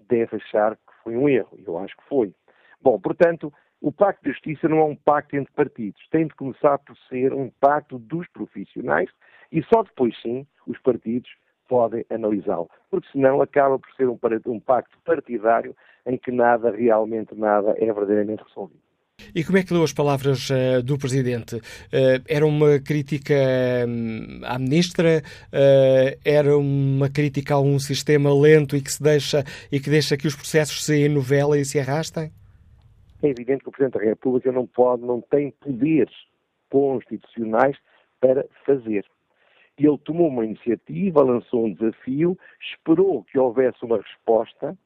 [SPEAKER 8] deve achar que foi um erro, eu acho que foi. Bom, portanto, o Pacto de Justiça não é um pacto entre partidos, tem de começar por ser um pacto dos profissionais e só depois sim os partidos podem analisá-lo, porque senão acaba por ser um, um pacto partidário em que nada, realmente nada, é verdadeiramente resolvido.
[SPEAKER 2] E como é que leu as palavras uh, do Presidente? Uh, era uma crítica um, à Ministra? Uh, era uma crítica a um sistema lento e que, se deixa, e que deixa que os processos se enovelem e se arrastem?
[SPEAKER 8] É evidente que o Presidente da República não pode, não tem poderes constitucionais para fazer. Ele tomou uma iniciativa, lançou um desafio, esperou que houvesse uma resposta,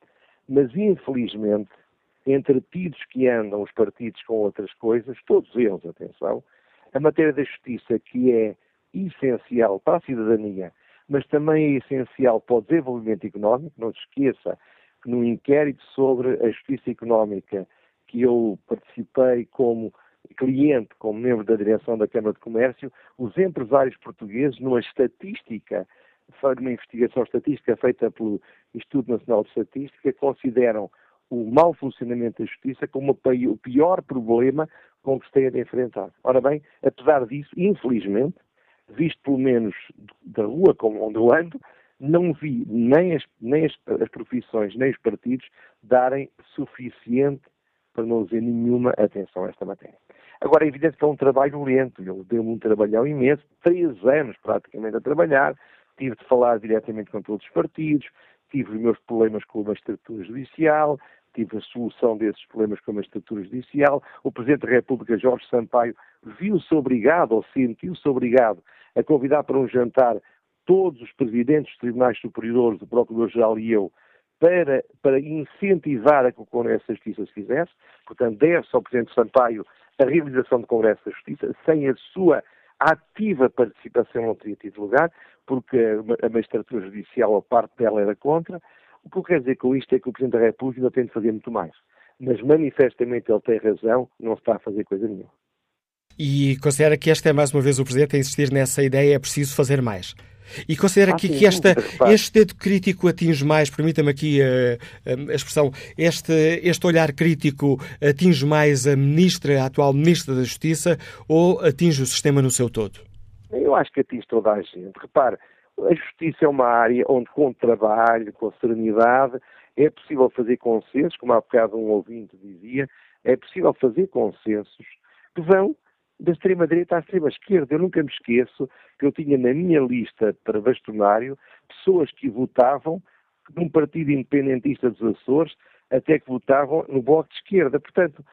[SPEAKER 8] mas infelizmente, entretidos que andam os partidos com outras coisas, todos eles, atenção, a matéria da justiça, que é essencial para a cidadania, mas também é essencial para o desenvolvimento económico, não se esqueça que no inquérito sobre a justiça económica que eu participei como cliente, como membro da direção da Câmara de Comércio, os empresários portugueses, numa estatística, numa investigação estatística feita pelo Instituto Nacional de Estatística, consideram o mau funcionamento da justiça como o pior problema com que se tem a enfrentar. Ora bem, apesar disso, infelizmente, visto pelo menos da rua como onde eu ando, não vi nem as, nem as, as profissões, nem os partidos darem suficiente, para não dizer nenhuma, atenção a esta matéria. Agora, é evidente que é um trabalho lento. Eu dei-me um trabalhão imenso, três anos praticamente a trabalhar, tive de falar diretamente com todos os partidos, tive os meus problemas com a magistratura judicial, tive a solução desses problemas com a magistratura judicial. O Presidente da República, Jorge Sampaio, viu-se obrigado, ou sentiu-se obrigado, a convidar para um jantar todos os presidentes dos tribunais superiores, o Procurador-Geral e eu, para, para incentivar a que o Congresso da Justiça se fizesse. Portanto, deve-se ao Presidente Sampaio a realização do Congresso da Justiça, sem a sua ativa participação não teria tido lugar, porque a magistratura judicial, a parte dela, era contra. O que eu quero dizer com isto é que o Presidente da República ainda tem de fazer muito mais. Mas manifestamente ele tem razão, não está a fazer coisa nenhuma.
[SPEAKER 2] E considera que este é mais uma vez o Presidente a insistir nessa ideia, é preciso fazer mais. E considera ah, que, que esta, este dedo crítico atinge mais, permita-me aqui a, a, expressão, este, este olhar crítico atinge mais a ministra, a atual ministra da Justiça, ou atinge o sistema no seu todo?
[SPEAKER 8] Eu acho que atinge toda a gente. Repare, a justiça é uma área onde, com trabalho, com serenidade, é possível fazer consensos, como há bocado um ouvinte dizia, é possível fazer consensos que vão da extrema-direita à extrema-esquerda. Eu nunca me esqueço que eu tinha na minha lista para bastonário pessoas que votavam num partido independentista dos Açores, até que votavam no Bloco de Esquerda. Portanto,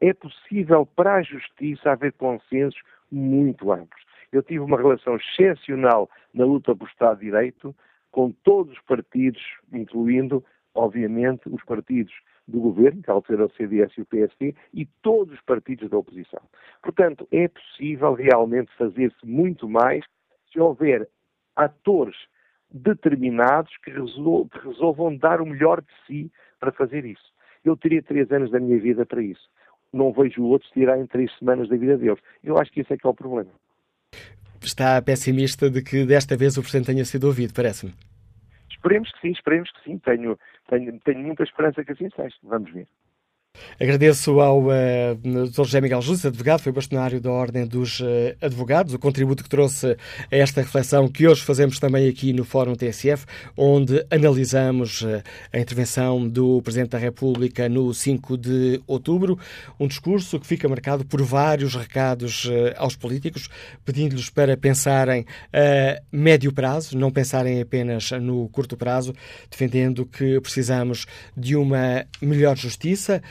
[SPEAKER 8] é possível para a justiça haver consensos muito amplos. Eu tive uma relação excepcional na luta por Estado de Direito com todos os partidos, incluindo, obviamente, os partidos do governo, que altera o CDS e o PSD, e todos os partidos da oposição. Portanto, é possível realmente fazer-se muito mais se houver atores determinados que, que resolvam dar o melhor de si para fazer isso. Eu teria três anos da minha vida para isso. Não vejo outros tirar em três semanas da vida deles. Eu acho que esse é que é o problema.
[SPEAKER 2] Está pessimista de que desta vez o Presidente tenha sido ouvido, parece-me.
[SPEAKER 8] Esperemos que sim, esperemos que sim. Tenho, tenho, tenho muita esperança que assim seja. Vamos ver.
[SPEAKER 2] Agradeço ao uh, Dr. José Miguel Júlio, advogado, foi bastonário da Ordem dos uh, Advogados, o contributo que trouxe a esta reflexão que hoje fazemos também aqui no Fórum TSF, onde analisamos uh, a intervenção do Presidente da República no 5 de outubro, um discurso que fica marcado por vários recados uh, aos políticos, pedindo-lhes para pensarem a médio prazo, não pensarem apenas no curto prazo, defendendo que precisamos de uma melhor justiça,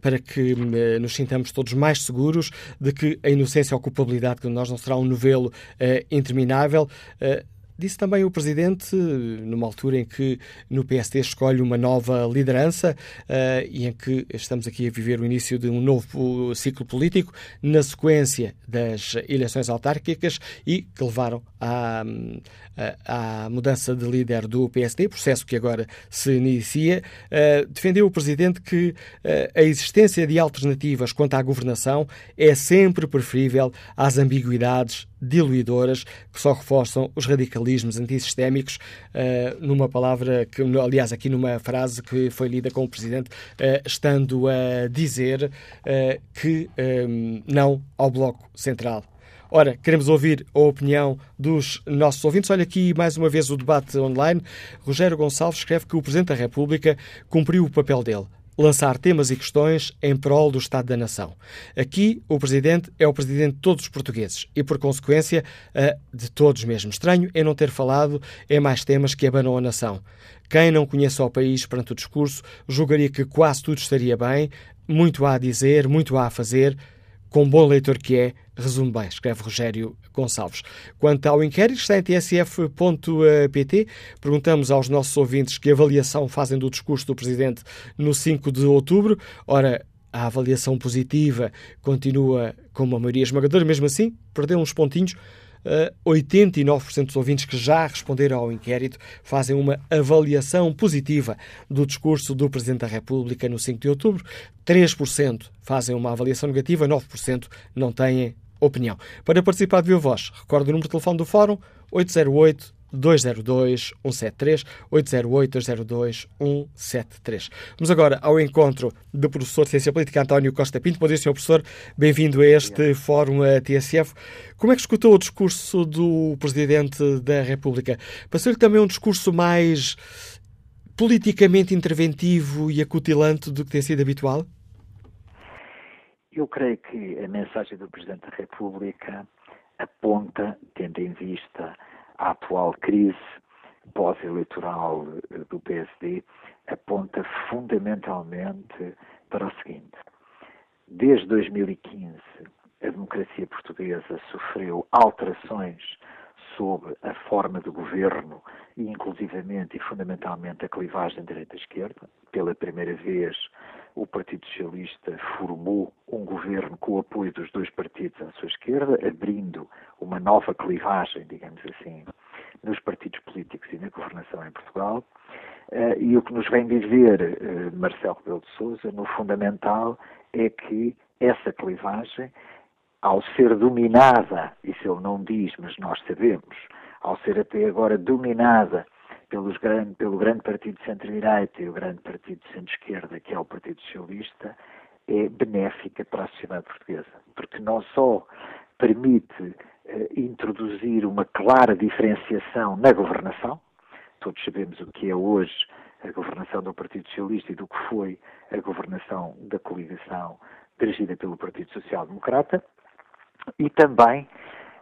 [SPEAKER 2] para que uh, nos sintamos todos mais seguros de que a inocência ou culpabilidade de nós não será um novelo uh, interminável. Disse também o Presidente, numa altura em que no PSD escolhe uma nova liderança uh, e em que estamos aqui a viver o início de um novo ciclo político, na sequência das eleições autárquicas e que levaram à, à, à mudança de líder do PSD, processo que agora se inicia. Uh, defendeu o Presidente que uh, a existência de alternativas quanto à governação é sempre preferível às ambiguidades diluidoras que só reforçam os radicalismos antissistémicos, uh, numa palavra que, aliás, aqui numa frase que foi lida com o Presidente, uh, estando a dizer uh, que um, não ao Bloco Central. Ora, queremos ouvir a opinião dos nossos ouvintes. Olha aqui mais uma vez o debate online. Rogério Gonçalves escreve que o Presidente da República cumpriu o papel dele lançar temas e questões em prol do Estado da Nação. Aqui, o Presidente é o Presidente de todos os portugueses e, por consequência, de todos mesmo. Estranho é não ter falado em mais temas que abanam a nação. Quem não conhece o país perante o discurso julgaria que quase tudo estaria bem, muito há a dizer, muito há a fazer, com bom leitor que é, resume bem, escreve Rogério Gonçalves. Quanto ao inquérito, está em tsf.pt. Perguntamos aos nossos ouvintes que avaliação fazem do discurso do Presidente no 5 de outubro. Ora, a avaliação positiva continua com uma maioria esmagadora, mesmo assim, perdeu uns pontinhos. Uh, 89% dos ouvintes que já responderam ao inquérito fazem uma avaliação positiva do discurso do Presidente da República no 5 de outubro. 3% fazem uma avaliação negativa, 9% não têm opinião. Para participar de Viva Voz, recorde o número de telefone do Fórum 808 202 173 808 202 173. Vamos agora ao encontro do professor de Ciência Política António Costa Pinto. Bom dia, Sr. Professor. Bem-vindo a este Fórum TSF. Como é que escutou o discurso do Presidente da República? Passou-lhe também um discurso mais politicamente interventivo e acutilante do que tem sido habitual?
[SPEAKER 9] Eu creio que a mensagem do Presidente da República aponta, tendo em vista a atual crise pós-eleitoral eh, do PSD aponta fundamentalmente para o seguinte. Desde 2015, a democracia portuguesa sofreu alterações sobre a forma de governo e, inclusivamente e fundamentalmente, a clivagem direita-esquerda. Pela primeira vez, o Partido Socialista formou governo com o apoio dos dois partidos à sua esquerda, abrindo uma nova clivagem, digamos assim, nos partidos políticos e na governação em Portugal. Uh, e o que nos vem dizer uh, Marcelo Rebelo de Sousa, no fundamental, é que essa clivagem, ao ser dominada, isso ele não diz, mas nós sabemos, ao ser até agora dominada grande, pelo grande partido centro-direita e o grande partido centro-esquerda, que é o Partido Socialista, é benéfica para a sociedade portuguesa. Porque não só permite eh, introduzir uma clara diferenciação na governação, todos sabemos o que é hoje a governação do Partido Socialista e do que foi a governação da coligação dirigida pelo Partido Social Democrata, e também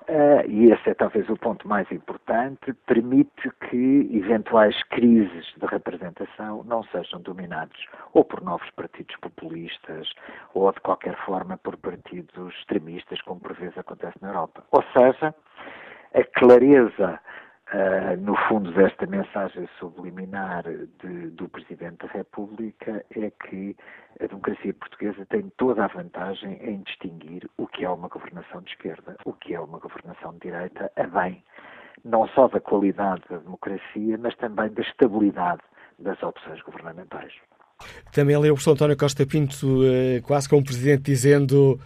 [SPEAKER 9] Uh, e esse é talvez o ponto mais importante, permite que eventuais crises de representação não sejam dominados ou por novos partidos populistas ou de qualquer forma por partidos extremistas, como por vezes acontece na Europa. Ou seja, a clareza Uh, no fundo desta mensagem subliminar de, do Presidente da República é que a democracia portuguesa tem toda a vantagem em distinguir o que é uma governação de esquerda, o que é uma governação de direita, a bem não só da qualidade da democracia, mas também da estabilidade das opções governamentais.
[SPEAKER 2] Também leu o professor António Costa Pinto, uh, quase como Presidente, dizendo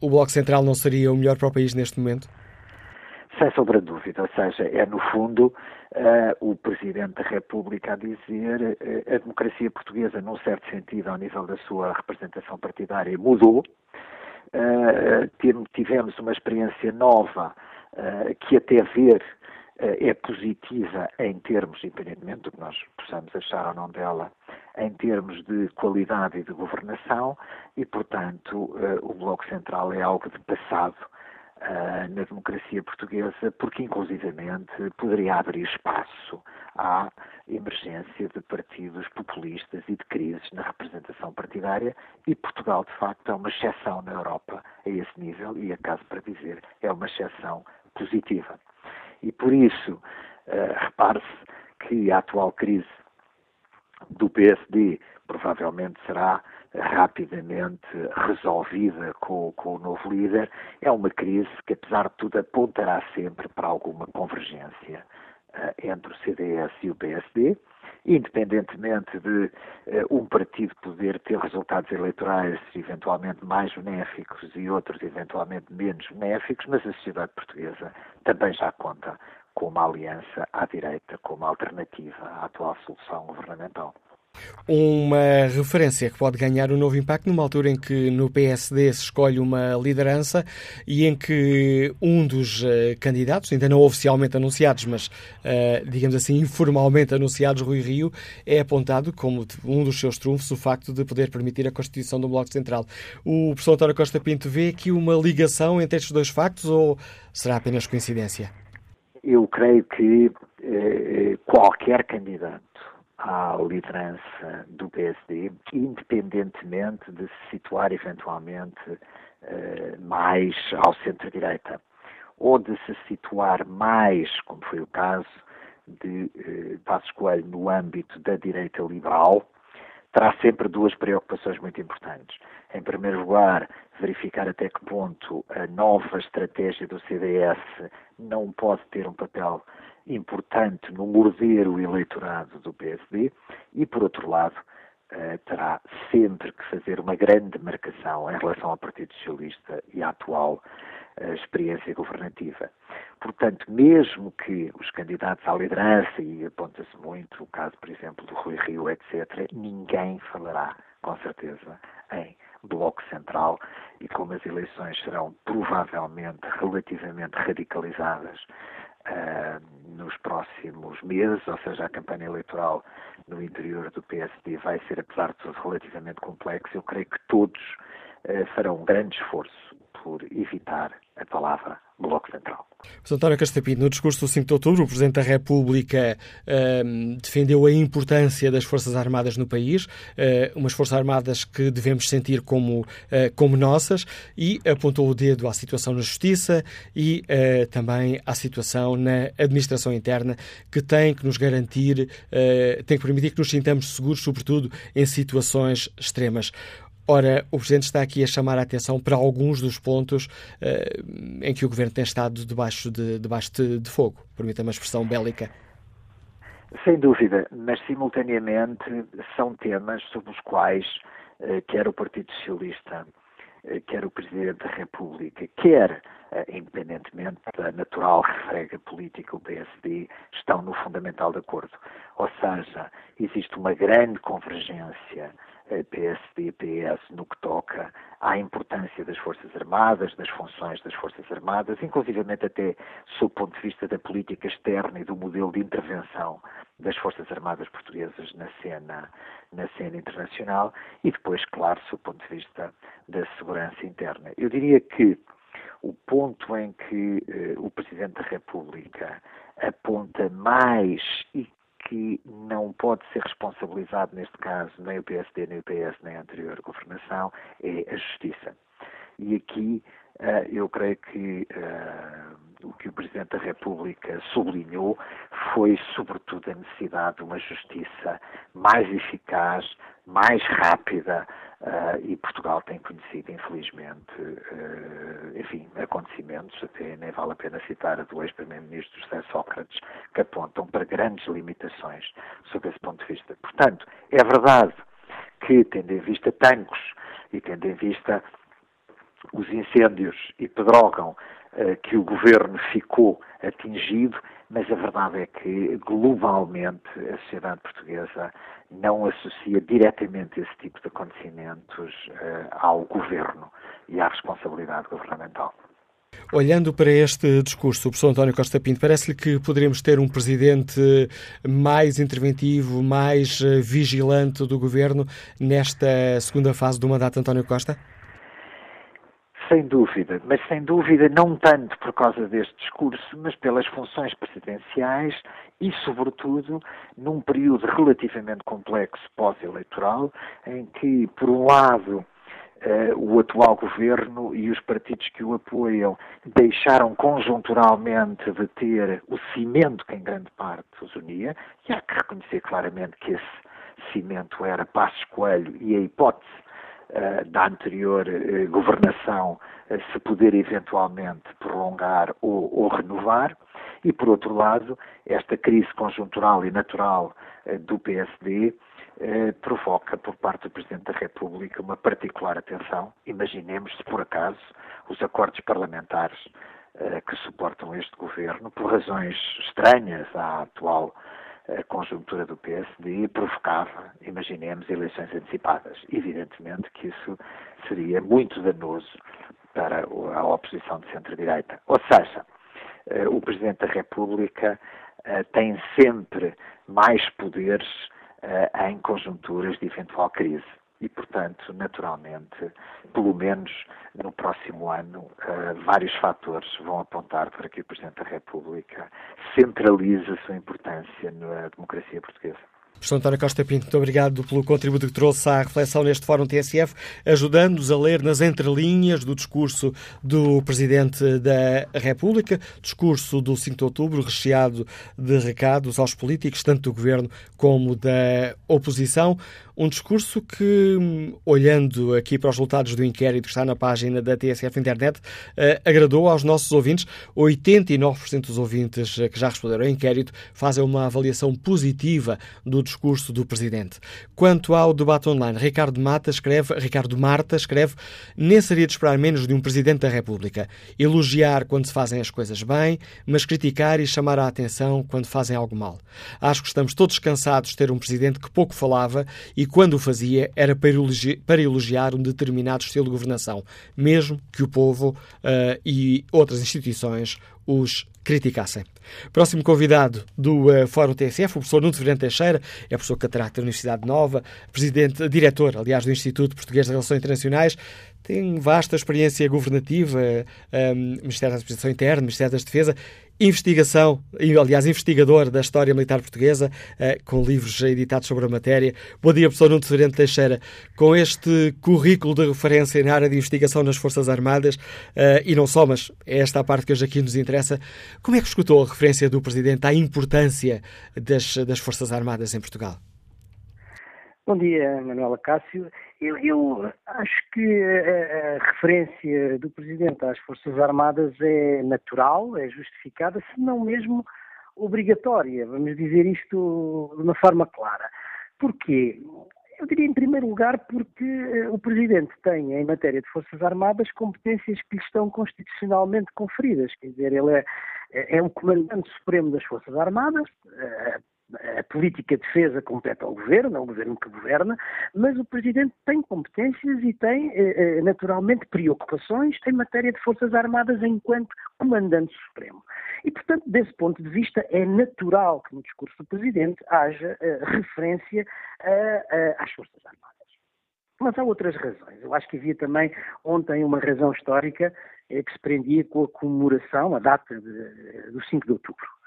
[SPEAKER 2] o Bloco Central não seria o melhor para o país neste momento?
[SPEAKER 9] Sem sombra de dúvida, ou seja, é no fundo uh, o Presidente da República a dizer uh, a democracia portuguesa, num certo sentido, ao nível da sua representação partidária, mudou. Uh, tivemos uma experiência nova que até ver é positiva em termos, independentemente do que nós possamos achar ou não dela, em termos de qualidade e de governação, e, portanto, o Bloco Central é algo de passado uh, na democracia portuguesa, porque inclusivamente poderia abrir espaço à emergência de partidos populistas e de crises na representação partidária e Portugal, de facto, é uma exceção na Europa a esse nível e, acaso para dizer, é uma exceção positiva. E por isso, uh, repare-se que a atual crise do PSD provavelmente será rapidamente resolvida com, com, o novo líder, é uma crise que, apesar de tudo, apontará sempre para alguma convergência uh, entre o CDS e o PSD, independentemente de uh, um partido poder ter resultados eleitorais eventualmente mais benéficos e outros eventualmente menos benéficos, mas a sociedade portuguesa também já conta com uma aliança à direita como alternativa à atual solução governamental.
[SPEAKER 2] Uma referência que pode ganhar um novo impacto numa altura em que no PSD se escolhe uma liderança e em que um dos uh, candidatos, ainda não oficialmente anunciados, mas uh, digamos assim informalmente anunciados, Rui Rio, é apontado como um dos seus trunfos o facto de poder permitir a constituição do Bloco Central. O professor António Costa Pinto vê aqui uma ligação entre estes dois factos ou será apenas coincidência?
[SPEAKER 9] Eu creio que eh, qualquer candidato à liderança do PSD, independentemente de se situar eventualmente uh, mais ao centro-direita, ou de se situar mais, como foi o caso de uh, Passos Coelho, no âmbito da direita liberal, terá sempre duas preocupações muito importantes. Em primeiro lugar, verificar até que ponto a nova estratégia do CDS não pode ter um papel importante no morder o eleitorado do PSD e, por outro lado, eh, terá sempre que fazer uma grande marcação em relação ao Partido Socialista e à atual experiência governativa. Portanto, mesmo que os candidatos à liderança, e aponta-se muito o caso, por exemplo, do Rui Rio, etc., ninguém falará, com certeza, em bloco central e como as eleições serão provavelmente relativamente radicalizadas uh, nos próximos meses, ou seja, a campanha eleitoral no interior do PSD vai ser, apesar de tudo, relativamente complexa, eu creio que todos uh, farão um grande esforço por evitar a palavra Bloco Central.
[SPEAKER 2] Sr. António Castapinto, no discurso do 5 de outubro, o Presidente da República uh, defendeu a importância das Forças Armadas no país, uh, umas Forças Armadas que devemos sentir como, uh, como nossas, e apontou o dedo à situação na Justiça e eh, também à situação na administração interna, que tem que nos garantir, tem que permitir que nos sintamos seguros, sobretudo em situações extremas. Ora, o Presidente está aqui a chamar a atenção para alguns dos pontos uh, em que o Governo tem estado debaixo de, debaixo de, de fogo, permita-me a expressão bélica.
[SPEAKER 9] Sem dúvida, mas simultaneamente são temas sobre os quais uh, quer o Partido Socialista, uh, quer o Presidente da República, quer, independentemente da natural refrega política, o PSD, estão no fundamental de acordo. Ou seja, existe uma grande convergência PSD e PS no que toca à importância das Forças Armadas, das funções das Forças Armadas, inclusivamente até sob o ponto de vista da política externa e do modelo de intervenção das Forças Armadas portuguesas na cena, na cena internacional e depois, claro, sob o ponto de vista da segurança interna. Eu diria que o ponto em que eh, o Presidente da República aponta mais e que não pode ser responsabilizado, neste caso, nem o PSD, nem o PS, nem a anterior governação, é a justiça. E aqui uh, eu creio que uh, o que o Presidente da República sublinhou foi, sobretudo, a necessidade de uma justiça mais eficaz, mais rápida, uh, e Portugal tem conhecido, infelizmente, uh, enfim, acontecimentos, até nem vale a pena citar a do ex-Primeiro-Ministro José Sócrates, que apontam para grandes limitações sob esse ponto de vista. Portanto, é verdade que, tendo em vista tanques e tendo em vista os incêndios e pedrogam uh, que o governo ficou atingido, mas a verdade é que, globalmente, a sociedade portuguesa não associa diretamente esse tipo de acontecimentos uh, ao governo e à responsabilidade governamental.
[SPEAKER 2] Olhando para este discurso, o professor António Costa Pinto, parece-lhe que poderíamos ter um presidente mais interventivo, mais eh, vigilante do governo nesta segunda fase do mandato de António Costa?
[SPEAKER 9] Sem dúvida, mas sem dúvida não tanto por causa deste discurso, mas pelas funções presidenciais e, sobretudo, num período relativamente complexo pós-eleitoral, em que, por um lado, Uh, o atual governo e os partidos que o apoiam deixaram conjunturalmente de ter o cimento que em grande parte os unia, e há que reconhecer claramente que esse cimento era Passos Coelho e a hipótese da anterior uh, governação se poder eventualmente prolongar ou, ou, renovar, e por outro lado, esta crise conjuntural e natural do PSD eh, provoca por parte do Presidente da República uma particular atenção. Imaginemos se por acaso os acordos parlamentares eh, que suportam este governo, por razões estranhas à atual eh, conjuntura do PSD, provocava, imaginemos, eleições antecipadas. Evidentemente que isso seria muito danoso para a oposição de centro-direita. Ou seja, eh, o Presidente da República eh, tem sempre mais poderes uh, em conjunturas de eventual crise. E, portanto, naturalmente, pelo menos no próximo ano, uh, vários fatores vão apontar para que o Presidente da República centralize a sua importância na democracia portuguesa.
[SPEAKER 2] Professor António Costa Pinto, muito obrigado pelo contributo que trouxe à reflexão neste Fórum TSF, ajudando-nos a ler nas entrelinhas do discurso do Presidente da República, discurso do 5 de outubro, recheado de recados aos políticos, tanto do Governo como da oposição. Um discurso que, olhando aqui para os resultados do inquérito que está na página da TSF Internet, eh, agradou aos nossos ouvintes. 89% dos ouvintes que já responderam ao inquérito fazem uma avaliação positiva do discurso do Presidente. Quanto ao debate online, Ricardo, Mata escreve, Ricardo Marta escreve nem seria de esperar menos de um Presidente da República. Elogiar quando se fazem as coisas bem, mas criticar e chamar a atenção quando fazem algo mal. Acho que estamos todos cansados de ter um Presidente que pouco falava e, quando o fazia, era para elogiar, para elogiar um determinado estilo de governação, mesmo que o povo uh, e outras instituições os criticassem. Próximo convidado do uh, Fórum TSF, o professor Nuno Severino Teixeira, é professor cataraca da Universidade Nova, presidente, diretor, aliás, do Instituto Português de Relações Internacionais, tem vasta experiência governativa, um, Ministério da Administração Interna, Ministério da Defesa, investigação, aliás, investigador da história militar portuguesa, uh, com livros editados sobre a matéria. Bom dia, professor Nuno Severino Teixeira. Com este currículo de referência na área de investigação nas Forças Armadas, uh, e não só, mas é esta a parte que hoje aqui nos interessa, como é que escutou a referência do Presidente à importância das, das Forças Armadas em Portugal?
[SPEAKER 10] Bom dia, Manuela Cássio. Eu, eu acho que a, a, referência do Presidente às Forças Armadas é natural, é justificada, se não mesmo obrigatória. Vamos dizer isto de uma forma clara. Porquê? Eu diria, em primeiro lugar, porque eh, o Presidente tem, em matéria de Forças Armadas, competências que lhe estão constitucionalmente conferidas. Quer dizer, ele é, é o Comandante Supremo das Forças Armadas, eh, a política de defesa compete ao governo, é o governo que governa, mas o presidente tem competências e tem, eh, eh, naturalmente, preocupações em matéria de Forças Armadas enquanto comandante supremo. E, portanto, desse ponto de vista, é natural que no discurso do presidente haja uh, referência às Forças Armadas. Mas há outras razões. Eu acho que havia também ontem uma razão histórica que se prendia com a comemoração, a data de, do 5 de outubro.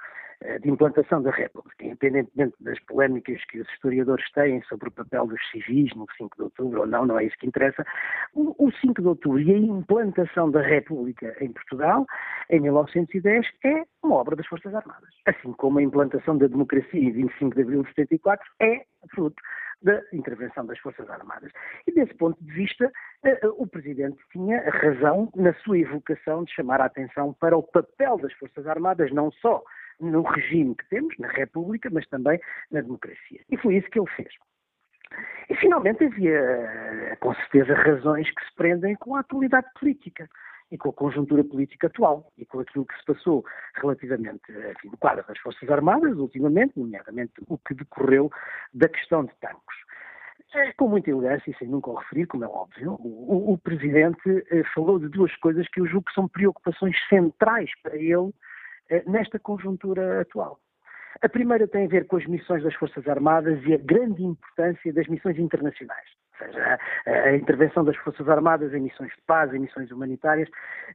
[SPEAKER 10] Eh, de implantação da República, independentemente das polémicas que os historiadores têm sobre o papel dos civis no 5 de outubro ou não, não é isso que interessa. O, 5 de outubro e a implantação da República em Portugal, em 1910, é uma obra das Forças Armadas. Assim como a implantação da democracia em 25 de abril de 74 é fruto da intervenção das Forças Armadas. E desse ponto de vista, eh, eh, o Presidente tinha razão na sua evocação de chamar a atenção para o papel das Forças Armadas, não só no regime que temos, na República, mas também na democracia. E foi isso que ele fez. E finalmente havia, com certeza, razões que se prendem com a atualidade política e com a conjuntura política atual e com aquilo que se passou relativamente enfim, quadro das Forças Armadas, ultimamente, nomeadamente o que decorreu da questão de tancos. É, com muita elegância e sem nunca o referir, como é óbvio, o, o Presidente eh, falou de duas coisas que eu julgo que são preocupações centrais para ele eh, nesta conjuntura atual. A primeira tem a ver com as missões das Forças Armadas e a grande importância das missões internacionais. Ou seja, a, a intervenção das Forças Armadas em missões de paz, em missões humanitárias,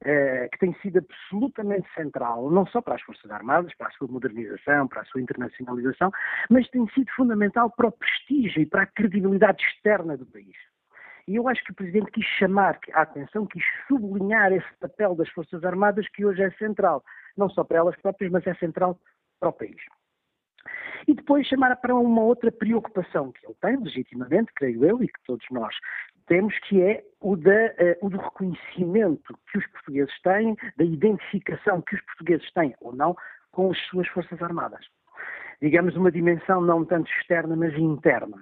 [SPEAKER 10] eh, que tem sido absolutamente central, não só para as Forças Armadas, para a sua modernização, para a sua internacionalização, mas tem sido fundamental para o prestígio e para a credibilidade externa do país. E eu acho que o Presidente quis chamar a atenção, quis sublinhar esse papel das Forças Armadas que hoje é central não só para elas próprias, mas é central para o país. E depois chamar para uma outra preocupação que ele tem, legitimamente, creio eu, e que todos nós temos, que é o, da, uh, o do reconhecimento que os portugueses têm, da identificação que os portugueses têm, ou não, com as suas Forças Armadas. Digamos, uma dimensão não tanto externa, mas interna.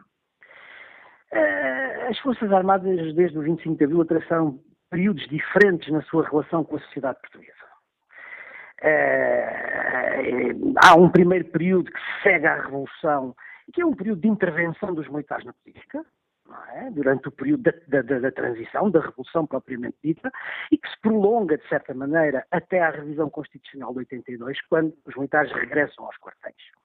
[SPEAKER 10] Uh, as Forças Armadas, desde o 25 de Abril, atravessaram períodos diferentes na sua relação com a sociedade portuguesa. Eh, há um primeiro período que segue à Revolução, que é um período de intervenção dos militares na política, é? durante o período da, da, da, transição, da Revolução propriamente dita, e que se prolonga, de certa maneira, até à revisão constitucional de 82, quando os militares regressam aos quartéis.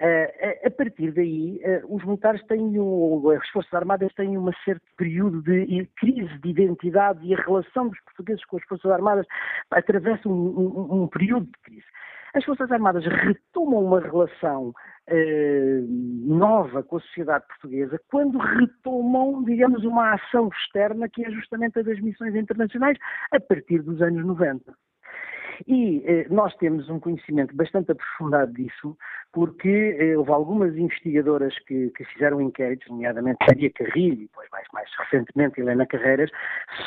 [SPEAKER 10] Uh, a partir daí, uh, os militares têm, um, as Forças Armadas têm um certo período de crise de identidade e a relação dos portugueses com as Forças Armadas atravessa um, um, um período de crise. As Forças Armadas retomam uma relação nova com a sociedade portuguesa quando retomam, digamos, uma ação externa que é justamente a das missões internacionais a partir dos anos 90. E eh, nós temos um conhecimento bastante aprofundado disso, porque eh, houve algumas investigadoras que, que, fizeram inquéritos, nomeadamente Maria Carrilho e depois mais, mais recentemente Helena Carreiras,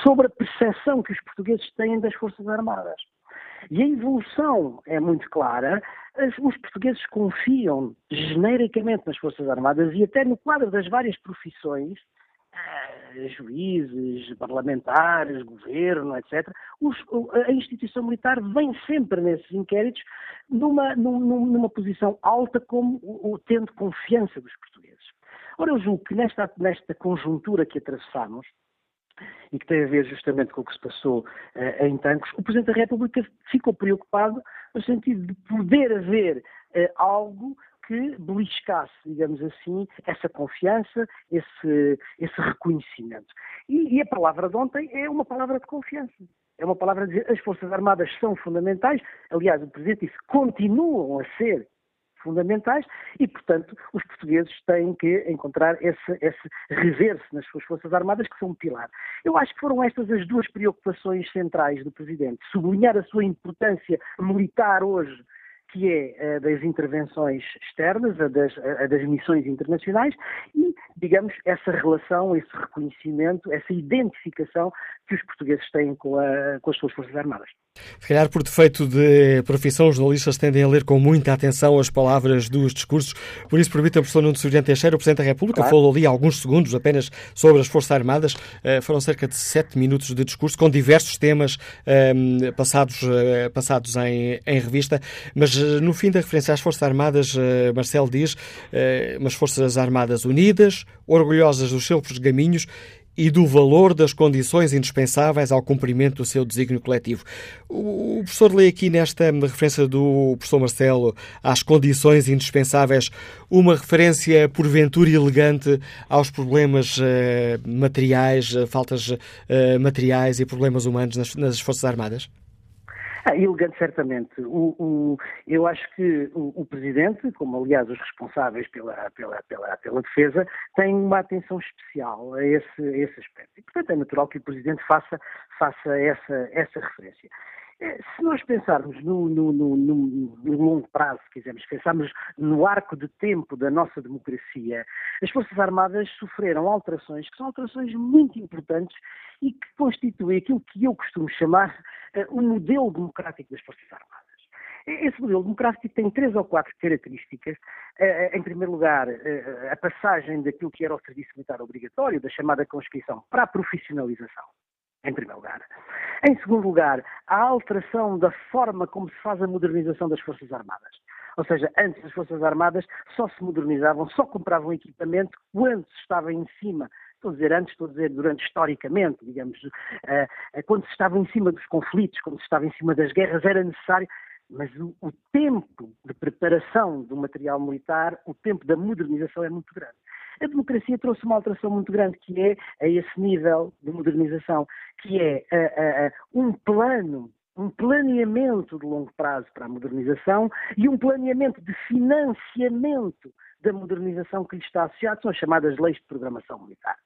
[SPEAKER 10] sobre a percepção que os portugueses têm das Forças Armadas. E a evolução é muito clara. Os portugueses confiam genericamente nas Forças Armadas e até no quadro das várias profissões, juízes, parlamentares, governo, etc. Os, a instituição militar vem sempre nesses inquéritos numa, numa, numa posição alta como tendo confiança dos portugueses. Ora, eu julgo que nesta, nesta conjuntura que atravessamos, e que tem a ver justamente com o que se passou uh, em Tancos, o Presidente da República ficou preocupado no sentido de poder haver uh, algo que beliscasse, digamos assim, essa confiança, esse, esse reconhecimento. E, e, a palavra de ontem é uma palavra de confiança. É uma palavra de dizer as Forças Armadas são fundamentais. Aliás, o Presidente disse continuam a ser fundamentais e, portanto, os portugueses têm que encontrar esse, esse nas suas Forças Armadas, que são um pilar. Eu acho que foram estas as duas preocupações centrais do Presidente. Sublinhar a sua importância militar hoje que é a das intervenções externas, a das, a das, missões internacionais e, digamos, essa relação, esse reconhecimento, essa identificação que os portugueses têm com, a, com as suas Forças Armadas.
[SPEAKER 2] Se calhar por defeito de profissão, os jornalistas tendem a ler com muita atenção as palavras dos discursos. Por isso, permita o professor Nuno Soriano Teixeira, o Presidente da República, claro. falou ali alguns segundos apenas sobre as Forças Armadas. Uh, foram cerca de sete minutos de discurso, com diversos temas uh, passados, uh, passados em, em, revista. Mas no fim da referência às Forças Armadas, Marcelo diz, umas Forças Armadas unidas, orgulhosas dos seus gaminhos e do valor das condições indispensáveis ao cumprimento do seu desígnio coletivo. O professor lê aqui nesta referência do professor Marcelo às condições indispensáveis uma referência porventura elegante aos problemas uh, materiais, uh, faltas uh, materiais e problemas humanos nas, nas Forças Armadas?
[SPEAKER 10] Ah, elegante, certamente. O, o, eu acho que o, o, Presidente, como aliás os responsáveis pela, pela, pela, pela defesa, têm uma atenção especial a esse, a esse aspecto. E, portanto, é natural que o Presidente faça, faça essa, essa referência. Eh, se nós pensarmos no, no, no, no, longo prazo, quisermos, pensarmos no arco de tempo da nossa democracia, as Forças Armadas sofreram alterações que são alterações muito importantes e que constituem aquilo que eu costumo chamar uh, o modelo democrático das Forças Armadas. Esse modelo democrático tem três ou quatro características. Eh, em primeiro lugar, a passagem daquilo que era o serviço militar obrigatório, da chamada conscrição, para a profissionalização em primeiro lugar. Em segundo lugar, a alteração da forma como se faz a modernização das Forças Armadas. Ou seja, antes as Forças Armadas só se modernizavam, só compravam equipamento quando se estava em cima estou a dizer antes, estou a dizer durante historicamente, digamos, uh, quando se estava em cima dos conflitos, quando se estava em cima das guerras, era necessário, mas o, o, tempo de preparação do material militar, o tempo da modernização é muito grande. A democracia trouxe uma alteração muito grande, que é a esse nível de modernização, que é uh, uh, um plano um planeamento de longo prazo para a modernização e um planeamento de financiamento da modernização que lhe está associado, são as chamadas leis de programação militar.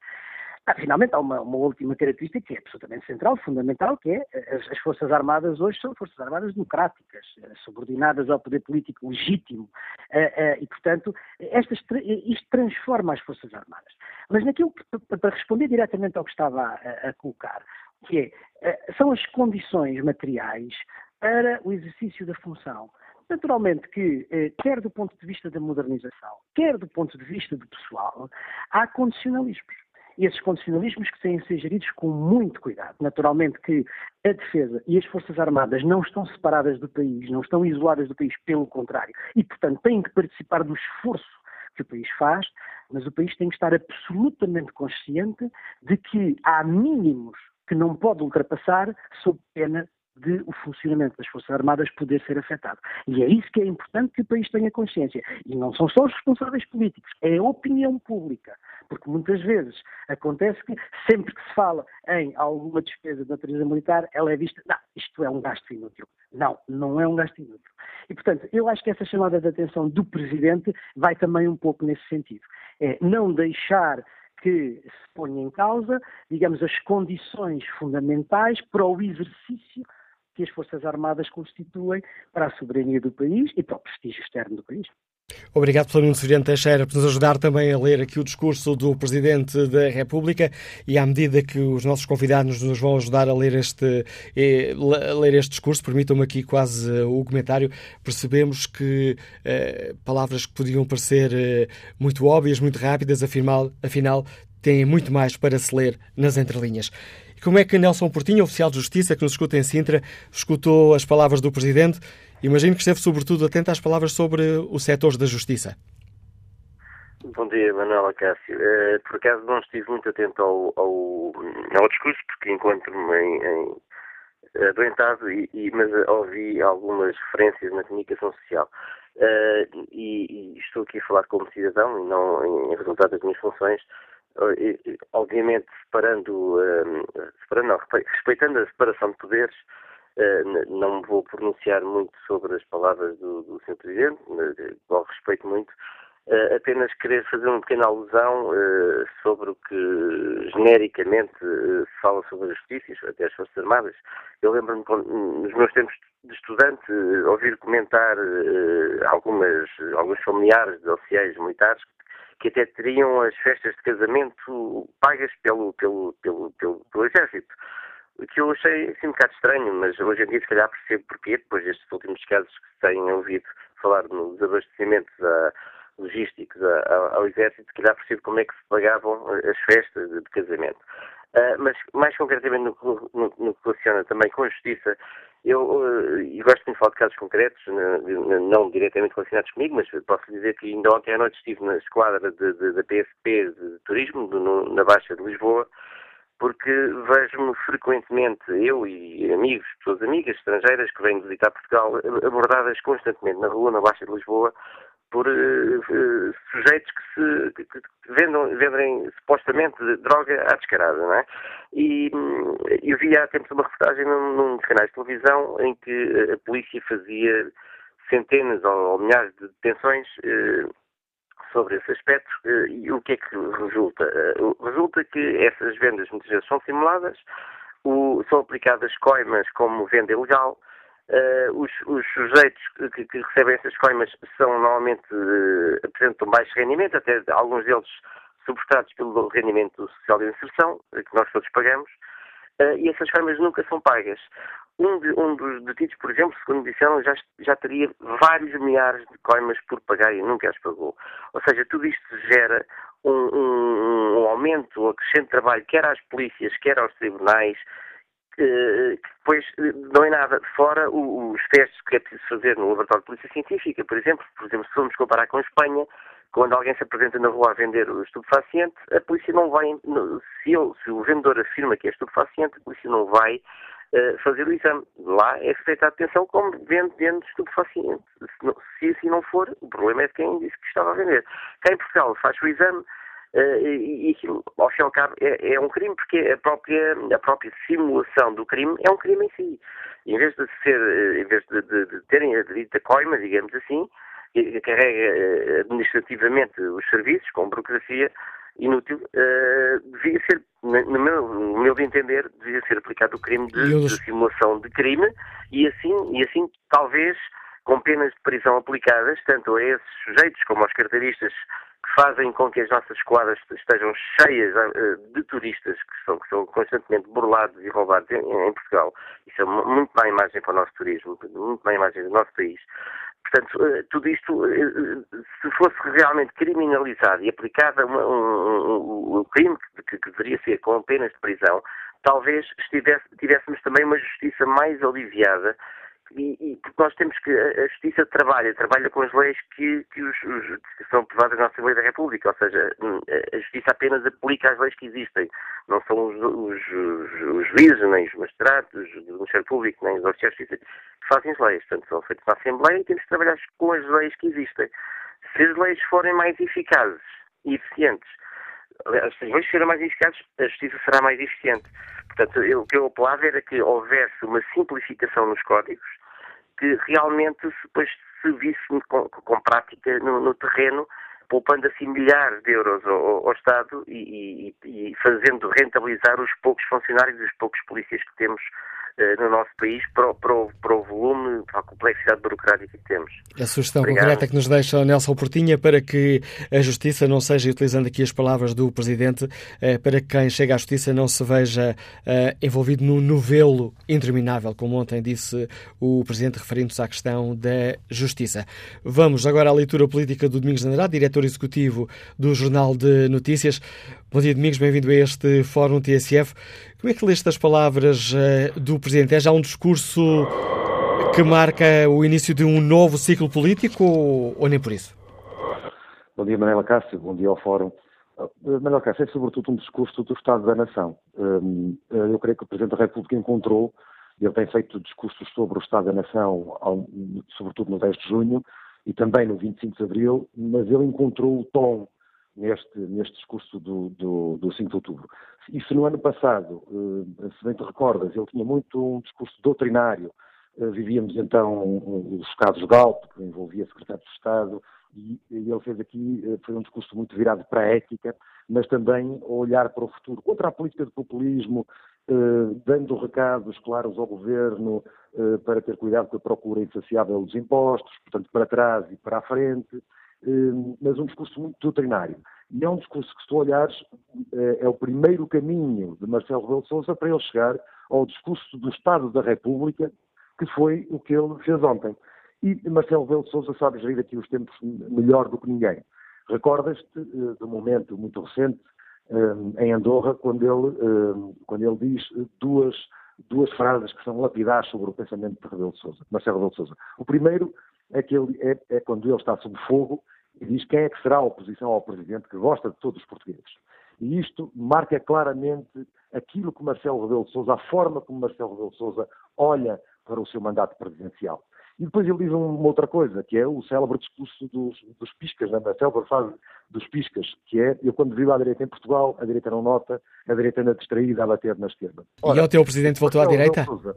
[SPEAKER 10] Ah, finalmente, há uma, uma, última característica que é absolutamente central, fundamental, que é as, as, Forças Armadas hoje são Forças Armadas democráticas, eh, subordinadas ao poder político legítimo. Eh, eh, e, portanto, estas, isto transforma as Forças Armadas. Mas naquilo que, para responder diretamente ao que estava a, a colocar, que é, são as condições materiais para o exercício da função. Naturalmente que, quer do ponto de vista da modernização, quer do ponto de vista do pessoal, há condicionalismos esses condicionalismos que têm de ser geridos com muito cuidado. Naturalmente que a defesa e as Forças Armadas não estão separadas do país, não estão isoladas do país, pelo contrário, e portanto têm que participar do esforço que o país faz, mas o país tem que estar absolutamente consciente de que há mínimos que não pode ultrapassar sob pena de o funcionamento das Forças Armadas poder ser afetado. E é isso que é importante que o país tenha consciência. E não são só os responsáveis políticos, é a opinião pública. Porque muitas vezes acontece que sempre que se fala em alguma despesa de natureza militar, ela é vista, não, isto é um gasto inútil. Não, não é um gasto inútil. E, portanto, eu acho que essa chamada de atenção do Presidente vai também um pouco nesse sentido. É não deixar que se ponha em causa, digamos, as condições fundamentais para o exercício que as Forças Armadas constituem para a soberania do país e para o prestígio externo do país.
[SPEAKER 2] Obrigado, Plano Severino Teixeira, por nos ajudar também a ler aqui o discurso do Presidente da República e à medida que os nossos convidados nos vão ajudar a ler este, eh, a ler este discurso, permitam-me aqui quase uh, o comentário, percebemos que uh, palavras que podiam parecer uh, muito óbvias, muito rápidas, afinal, afinal têm muito mais para se ler nas entrelinhas. Como é que Nelson Portinho, oficial de Justiça que nos escuta em Sintra, escutou as palavras do Presidente Imagino que esteve sobretudo atento às palavras sobre os setores da justiça.
[SPEAKER 11] Bom dia, Manuela Cássio. Uh, por acaso não estive muito atento ao, ao, ao discurso, porque encontro-me em, em, adoentado, e, e, mas ouvi algumas referências na comunicação social. Uh, e, e, estou aqui a falar como cidadão e não em, em resultado das minhas funções, obviamente separando, separando não, respeitando a separação de poderes, eh, não me vou pronunciar muito sobre as palavras do, do Sr. Presidente, qual respeito muito, uh, apenas querer fazer uma pequena alusão sobre o que genericamente se fala sobre a justiça, até as Forças Armadas. Eu lembro-me, nos meus tempos de estudante, ouvir comentar algumas, alguns familiares de oficiais militares que até teriam as festas de casamento pagas pelo, pelo, pelo, pelo, pelo Exército que eu achei assim um bocado estranho, mas hoje em dia se calhar percebo porquê, depois destes últimos casos que têm ouvido falar nos abastecimentos a, logísticos ao Exército, se calhar percebo como é que se pagavam as festas de, casamento. Uh, mas mais concretamente no, no, no, que relaciona também com a justiça, eu uh, e gosto de falar de casos concretos, não, diretamente relacionados comigo, mas posso dizer que ainda ontem à noite estive na esquadra da PSP de turismo, no, na Baixa de Lisboa, porque vejo-me frequentemente, eu e amigos, pessoas amigas estrangeiras que vêm visitar Portugal, abordadas constantemente na rua, na Baixa de Lisboa, por uh, sujeitos que, se, que, que vendem supostamente droga à descarada, não é? E hum, eu vi há tempos uma reportagem num, num de televisão em que a polícia fazia centenas ou, ou milhares de detenções uh, sobre esse aspecto eh, e o que é que resulta? Eh, resulta que essas vendas muitas vezes são simuladas, são aplicadas coimas como venda ilegal, Uh, os, os, sujeitos que, que, recebem essas coimas são normalmente uh, apresentam baixo rendimento, até alguns deles suportados pelo rendimento social de inserção, que nós todos pagamos, uh, e essas coimas nunca são pagas. Um, de, um dos detidos, por exemplo, segundo disseram, já, já teria vários milhares de coimas por pagar e nunca as pagou. Ou seja, tudo isto gera um, um, um aumento, um acrescente trabalho, quer às polícias, quer aos tribunais, que depois não é nada. Fora os testes que é preciso fazer no laboratório de polícia científica, por exemplo, por exemplo, se formos comparar com a Espanha, quando alguém se apresenta na rua a vender o estupefaciente, a polícia não vai, se, se o vendedor afirma que é estupefaciente, a polícia não vai uh, fazer o exame. Lá é feita a atenção como vende dentro de estupefaciente. Se, não, se assim não for, o problema é de quem disse que estava a vender. Cá em Portugal faz o exame e, aquilo, ao fim e ao cabo, é, é, um crime porque a própria, a própria simulação do crime é um crime em si. Em vez de ser, uh, em vez de, de, de terem aderido a coima, digamos assim, que carrega administrativamente os serviços com burocracia, inútil, uh, devia ser, no meu, no meu entender, devia ser aplicado o crime de, de, simulação de crime e assim, e assim talvez com penas de prisão aplicadas tanto a esses sujeitos como aos carteiristas que fazem com que as nossas esquadras estejam cheias uh, de turistas que são, que são constantemente burlados e roubados em, em Portugal. Isso é muito má imagem para o nosso turismo, muito má imagem do nosso país. Portanto, eh, tudo isto, eh, eh, se fosse realmente criminalizado e aplicado um, um, um, crime que, que, deveria ser com penas de prisão, talvez tivéssemos também uma justiça mais aliviada e, e, porque nós temos que a justiça trabalha, trabalha com as leis que, que, os, os, que são aprovadas na Assembleia da República, ou seja, hum, a justiça apenas aplica as leis que existem. Não são os, os, os juízes, nem os magistrados, o Ministério Público, nem os oficiais de justiça que fazem as leis. Portanto, são feitas na Assembleia e temos que trabalhar com as leis que existem. Se as leis forem mais eficazes e eficientes, as leis forem mais eficazes, a justiça será mais eficiente. Portanto, eu, o que eu apelava era que houvesse uma simplificação nos códigos que realmente depois se visse com, com prática no, no, terreno, poupando assim milhares de euros ao, ao Estado e, e, e, fazendo rentabilizar os poucos funcionários e os poucos polícias que temos no nosso país para, para, o, para o volume, para a complexidade burocrática que temos.
[SPEAKER 2] A sugestão Obrigado. concreta que nos deixa o Nelson Portinha para que a Justiça não seja, utilizando aqui as palavras do Presidente, para que quem chega à Justiça não se veja envolvido num novelo interminável, como ontem disse o Presidente, referindo-se à questão da Justiça. Vamos agora à leitura política do Domingos Andrade, diretor executivo do Jornal de Notícias. Bom dia, Domingos, bem-vindo a este Fórum TSF. Como é que leste as palavras uh, do Presidente? É já um discurso que marca o início de um novo ciclo político ou, nem por isso?
[SPEAKER 8] Bom dia, Manela Cássio. Bom dia ao Fórum. Uh, Manuel Cássio, é sobretudo um discurso do Estado da Nação. Uh, eu creio que o Presidente da República encontrou, ele tem feito discursos sobre o Estado da Nação, sobretudo no 10 de junho e também no 25 de Abril, mas ele encontrou o tom neste, neste discurso do, do, do 5 de outubro. E se no ano passado, eh, se bem te recordas, ele tinha muito um discurso doutrinário, eh, vivíamos então os casos Galp, que envolvia secretário de Estado, e ele fez aqui, eh, foi um discurso muito virado para a ética, mas também a olhar para o futuro, contra a política de populismo, dando recados claros ao governo para ter cuidado com a procura insaciável dos impostos, portanto, para trás e para a frente, mas um discurso muito doutrinário. E é um discurso que, se tu olhares, eh, é o primeiro caminho de Marcelo Rebelo de Sousa para ele chegar ao discurso do Estado da República, que foi o que ele fez ontem. E Marcelo Rebelo de Sousa sabe gerir aqui os tempos melhor do que ninguém. Recordas-te de um momento muito recente um, em Andorra, quando ele, um, quando ele diz duas, duas frases que são lapidares sobre o pensamento de Rebelo de Sousa, Marcelo Rebelo de Sousa. O primeiro é, que ele, é, é quando ele está sob fogo diz quem é que será a oposição ao Presidente que gosta de todos os portugueses. E isto marca claramente aquilo que Marcelo Rebelo de Sousa, a forma como Marcelo Rebelo de Sousa olha para o seu mandato presidencial. E depois ele diz uma outra coisa, que é o célebre discurso dos, dos piscas, né? a célebre dos piscas, que é, eu quando vivo à direita em Portugal, a direita não nota, a direita anda distraída a bater na esquerda.
[SPEAKER 2] Ora, e o teu Presidente voltou à direita? Sousa,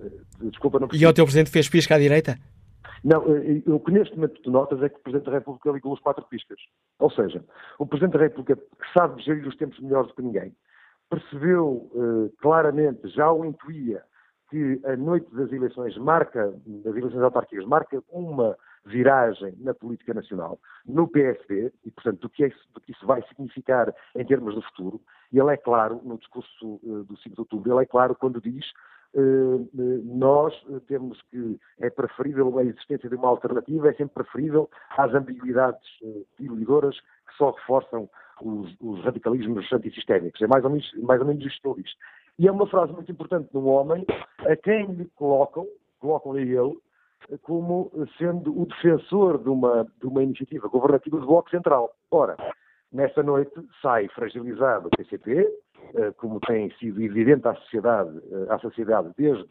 [SPEAKER 8] eh, desculpa, não
[SPEAKER 2] E o teu Presidente fez pisca à direita?
[SPEAKER 8] Não, eh, o que neste momento tu notas é que o Presidente da República ligou os quatro piscas. Ou seja, o Presidente da República, sabe gerir os tempos melhores do que ninguém, percebeu uh, claramente, já o intuía, que a noite das eleições marca, das eleições autárquicas, marca uma viragem na política nacional, no PSD, e portanto do que, é, do que isso vai significar em termos de futuro, e ele é claro, no discurso uh, do 5 de outubro, ele é claro quando diz eh, eh, nós eh, temos que, é preferível a existência de uma alternativa, é sempre preferível às ambiguidades diluidoras que só reforçam os, os radicalismos antissistémicos. É mais ou menos, mais ou menos isto que. E é uma frase muito importante de um homem a quem lhe colocam, colocam-lhe ele, como sendo o defensor de uma, de uma iniciativa governativa do Bloco Central. Ora, nessa noite sai fragilizado o PCP, eh, como tem sido evidente à sociedade, eh, à sociedade desde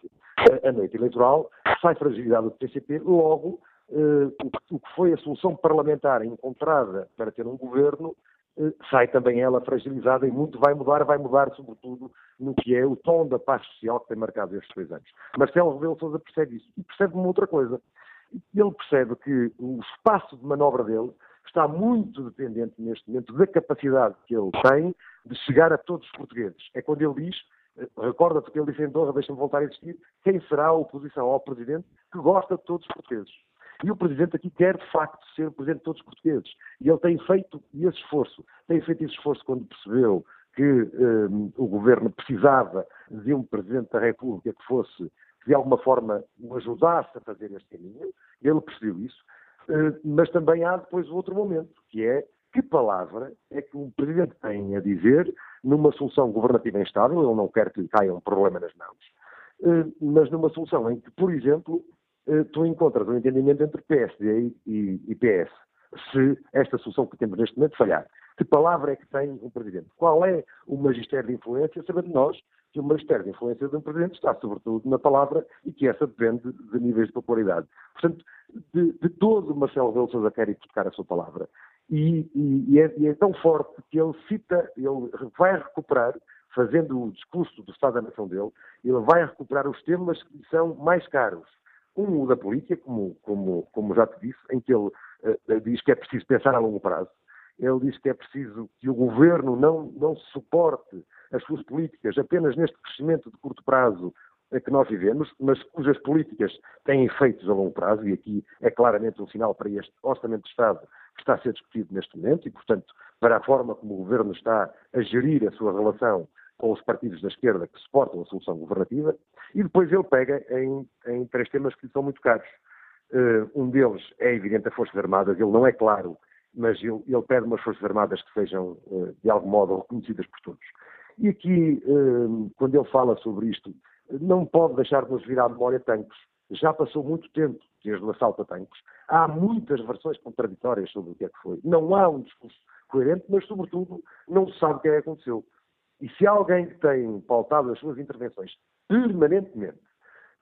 [SPEAKER 8] a noite eleitoral, sai fragilidade do PCP, logo eh, o que foi a solução parlamentar encontrada para ter um governo sai também ela fragilizada e muito vai mudar, vai mudar sobretudo no que é o tom da paz social que tem marcado estes três anos. Marcelo Rebelo Sousa percebe isso e percebe uma outra coisa. Ele percebe que o espaço de manobra dele está muito dependente neste momento da capacidade que ele tem de chegar a todos os portugueses. É quando ele diz, eh, recorda-te que ele disse em Doha, deixa-me voltar a insistir, quem será a oposição ao Presidente que gosta de todos os portugueses. E o Presidente aqui quer, de facto, ser o Presidente de todos os portugueses. E ele tem feito esse esforço. Tem feito esse esforço quando percebeu que um, o Governo precisava de um Presidente da República que fosse, de alguma forma, o ajudasse a fazer este caminho. Ele percebeu isso. Uh, mas também há depois outro momento, que é que palavra é que o Presidente tem a dizer numa solução governativa instável, ele não quer que lhe caia um problema nas mãos, eh, mas numa solução em que, por exemplo, eh, tu encontras um entendimento entre PSD e, PS, se esta solução que temos neste momento falhar. Que palavra é que tem um Presidente? Qual é o magistério de influência, sabendo nós que o magistério de influência de um Presidente está sobretudo na palavra e que essa depende de níveis de popularidade. Portanto, de, de todo Marcelo Rebelo Sousa quer hipotecar a sua palavra. E, e, e, é, e, é, tão forte que ele cita, ele vai recuperar, fazendo o discurso do Estado da Nação dele, ele vai recuperar os temas que são mais caros. Um, o da política, como, como, como já te disse, em que ele uh, diz que é preciso pensar a longo prazo. Ele diz que é preciso que o governo não, não suporte as suas políticas apenas neste crescimento de curto prazo que nós vivemos, mas cujas políticas têm efeitos a longo prazo, e aqui é claramente um sinal para este Orçamento de Estado que está a ser discutido neste momento, e, portanto, para a forma como o Governo está a gerir a sua relação com os partidos da esquerda que suportam a solução governativa, e depois ele pega em, em três temas que são muito caros. Uh, um deles é evidente as Forças Armadas, ele não é claro, mas ele, ele pede umas Forças Armadas que sejam, uh, de algum modo, reconhecidas por todos. E aqui, uh, quando ele fala sobre isto, não pode deixar de nos vir à memória tanques. Já passou muito tempo desde o assalto a tanques. Há muitas versões contraditórias sobre o que é que foi. Não há um discurso coerente, mas, sobretudo, não se sabe o que é que aconteceu. E se há alguém que tem pautado as suas intervenções permanentemente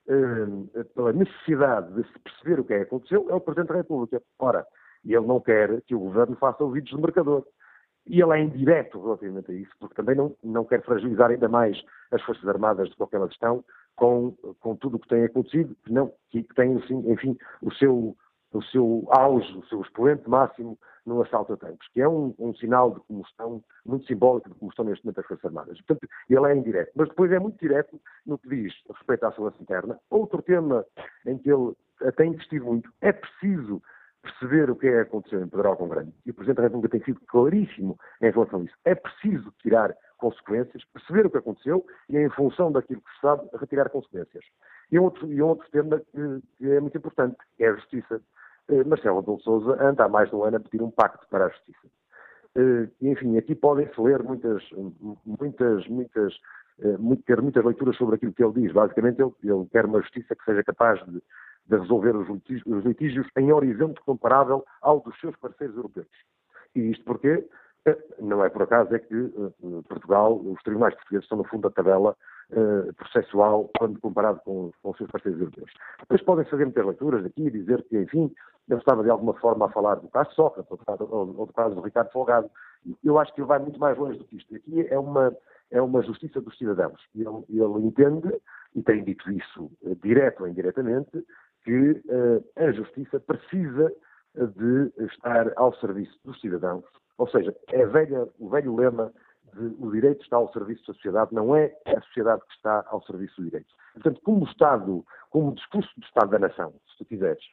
[SPEAKER 8] eh, pela necessidade de se perceber o que é que aconteceu, é o Presidente da República. Ora, ele não quer que o Governo faça ouvidos de mercador. E ele é indireto relativamente a isso, porque também não, não quer fragilizar ainda mais as Forças Armadas de qualquer questão com, com tudo o que tem acontecido, que, não, que, tem, assim, enfim, o seu, o seu auge, o seu expoente máximo no assalto a tanques, que é um, um, sinal de combustão muito simbólico de combustão neste momento das Forças Armadas. Portanto, ele é indireto. Mas depois é muito direto no que diz respeito à segurança interna. Outro tema em que ele tem insistido muito, é preciso perceber o que é que aconteceu em Pedro com Grande. E o Presidente da República tem sido claríssimo em relação a isso. É preciso tirar consequências, perceber o que aconteceu e, em função daquilo que se sabe, retirar consequências. E um outro, e outro tema que, que, é muito importante é a justiça. Eh, Marcelo Adolfo Souza anda há mais de um ano a pedir um pacto para a justiça. Eh, enfim, aqui podem-se ler muitas, muitas, muitas, eh, ter muitas leituras sobre aquilo que ele diz. Basicamente, ele, ele quer uma justiça que seja capaz de de resolver os litígios, os litígios em horizonte comparável ao dos seus parceiros europeus. E isto porque eh, não é por acaso é que uh, Portugal, os tribunais portugueses estão no fundo da tabela processual quando comparado com, com, os seus parceiros europeus. Depois podem fazer muitas leituras aqui e dizer que, enfim, eu estava de alguma forma a falar do caso Sócrates ou ou, do, caso do Ricardo Folgado. Eu acho que ele vai muito mais longe do que isto. Aqui é uma, é uma justiça dos cidadãos. Ele, ele entende, e tem dito isso direto ou indiretamente, que uh, a justiça precisa de estar ao serviço dos cidadãos. Ou seja, é velha, o velho lema de o direito está ao serviço da sociedade, não é a sociedade que está ao serviço do direito. Portanto, como Estado, como discurso do Estado da Nação, se tu quiseres,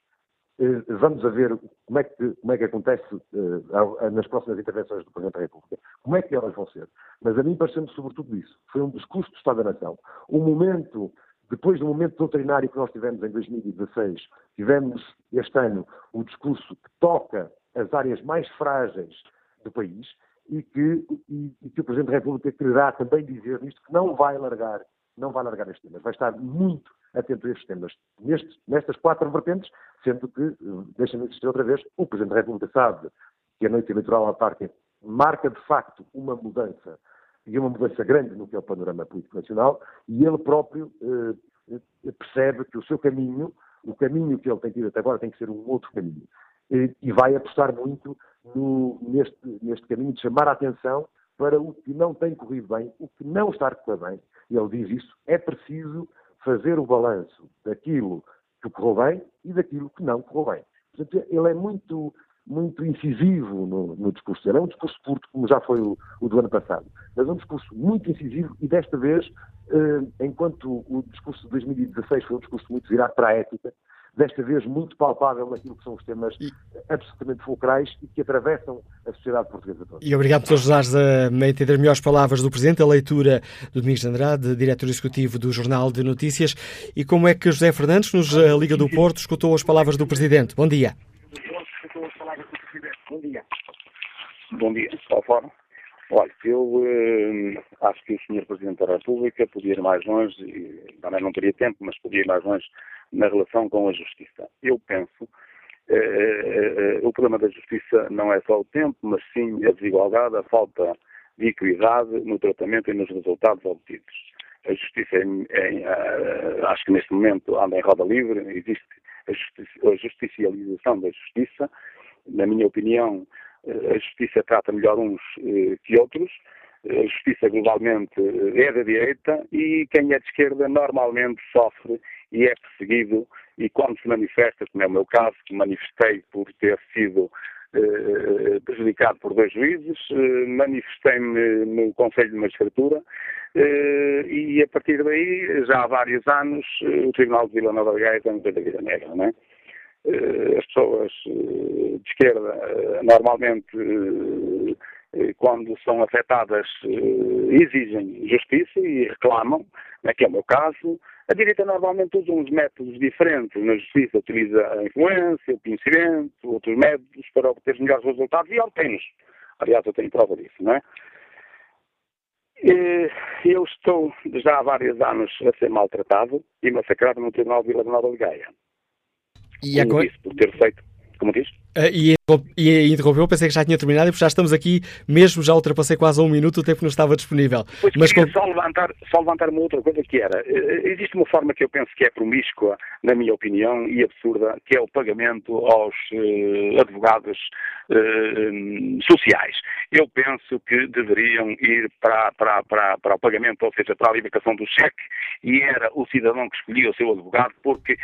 [SPEAKER 8] eh, vamos a ver como é que, como é que acontece uh, nas próximas intervenções do Presidente da República, como é que elas vão ser. Mas a mim parece-me sobretudo isso. Foi um discurso do Estado da Nação. Um momento depois do momento doutrinário que nós tivemos em 2016, tivemos este ano o discurso que toca as áreas mais frágeis do país e que, e, e que o Presidente da República quererá também dizer nisto que não vai largar, não vai largar estes temas, vai estar muito atento a estes temas, nestes, nestas quatro vertentes, sendo que, deixa-me insistir outra vez, o Presidente da República sabe que a noite eleitoral à parte marca de facto uma mudança e uma mudança grande no que é o panorama político nacional, e ele próprio eh, percebe que o seu caminho, o caminho que ele tem tido até agora, tem que ser um outro caminho. E, e vai apostar muito no, neste, neste caminho de chamar a atenção para o que não tem corrido bem, o que não está a correr bem. E ele diz isso, é preciso fazer o balanço daquilo que correu bem e daquilo que não correu bem. Portanto, ele é muito muito incisivo no, no, discurso dele. É um discurso curto, como já foi o, o, do ano passado, mas é um discurso muito incisivo e desta vez, eh, enquanto o discurso de 2016 foi um discurso muito virado para a ética, desta vez muito palpável naquilo que são os temas absolutamente fulcrais e que atravessam a sociedade portuguesa toda.
[SPEAKER 2] E obrigado por ajudares a entender melhores palavras do Presidente, a leitura do Domingos de Andrade, diretor executivo do Jornal de Notícias, e como é que José Fernandes, nos eh, Liga do Porto, escutou as palavras do Presidente. Bom dia.
[SPEAKER 12] Bom dia. Bom dia, qual forma? Olha, eu eh, acho que o Sr. Presidente da República podia ir mais longe, e, também não teria tempo, mas podia ir mais longe na relação com a justiça. Eu penso, eh, eh, eh o problema da justiça não é só o tempo, mas sim a desigualdade, a falta de equidade no tratamento e nos resultados obtidos. A justiça, é, é, acho que neste momento anda em roda livre, existe a, justiça, a justicialização da justiça, na minha opinião, eh, a justiça trata melhor uns eh, que outros. A justiça globalmente eh, é da direita e quem é de esquerda normalmente sofre e é perseguido e quando se manifesta, como é o meu caso, que manifestei por ter sido prejudicado por dois juízes, manifestei-me no Conselho de Magistratura, e a partir daí, já há vários anos, o Tribunal de Vila Nova de Gaia tem muita vida negra, não é? As pessoas de esquerda normalmente quando são afetadas, exigem justiça e reclamam, que é o meu caso. A direita normalmente usa uns métodos diferentes. Na justiça utiliza a influência, o conhecimento, outros métodos para obter melhores resultados e obtém-nos. Aliás, eu tenho prova disso, não é? Eu estou já há vários anos a ser maltratado e massacrado no Tribunal de Vila Nova de Gaia.
[SPEAKER 2] E agora...
[SPEAKER 12] Isso, por ter feito, como diz?
[SPEAKER 2] Uh, e, e interrompeu, pensei que já tinha terminado e já estamos aqui, mesmo já ultrapassei quase um minuto, o tempo não estava disponível.
[SPEAKER 12] Pois Mas com... só, levantar, só levantar uma outra coisa que era, uh, existe uma forma que eu penso que é promíscua, na minha opinião, e absurda, que é o pagamento aos uh, advogados sociais. Eu penso que deveriam ir para, para, para, para o pagamento, ou seja, para a libertação do cheque, e era o cidadão que escolhia o seu advogado, porque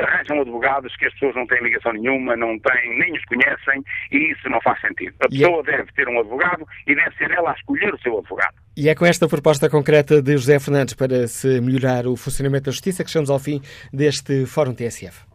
[SPEAKER 12] arranjam advogados que as pessoas não têm ligação nenhuma, não têm nem os conhecem e isso não faz sentido. A pessoa é... deve ter um advogado e deve ser ela a escolher o seu advogado.
[SPEAKER 2] E é com esta proposta concreta de José Fernandes para se melhorar o funcionamento da justiça que chegamos ao fim deste Fórum TSF.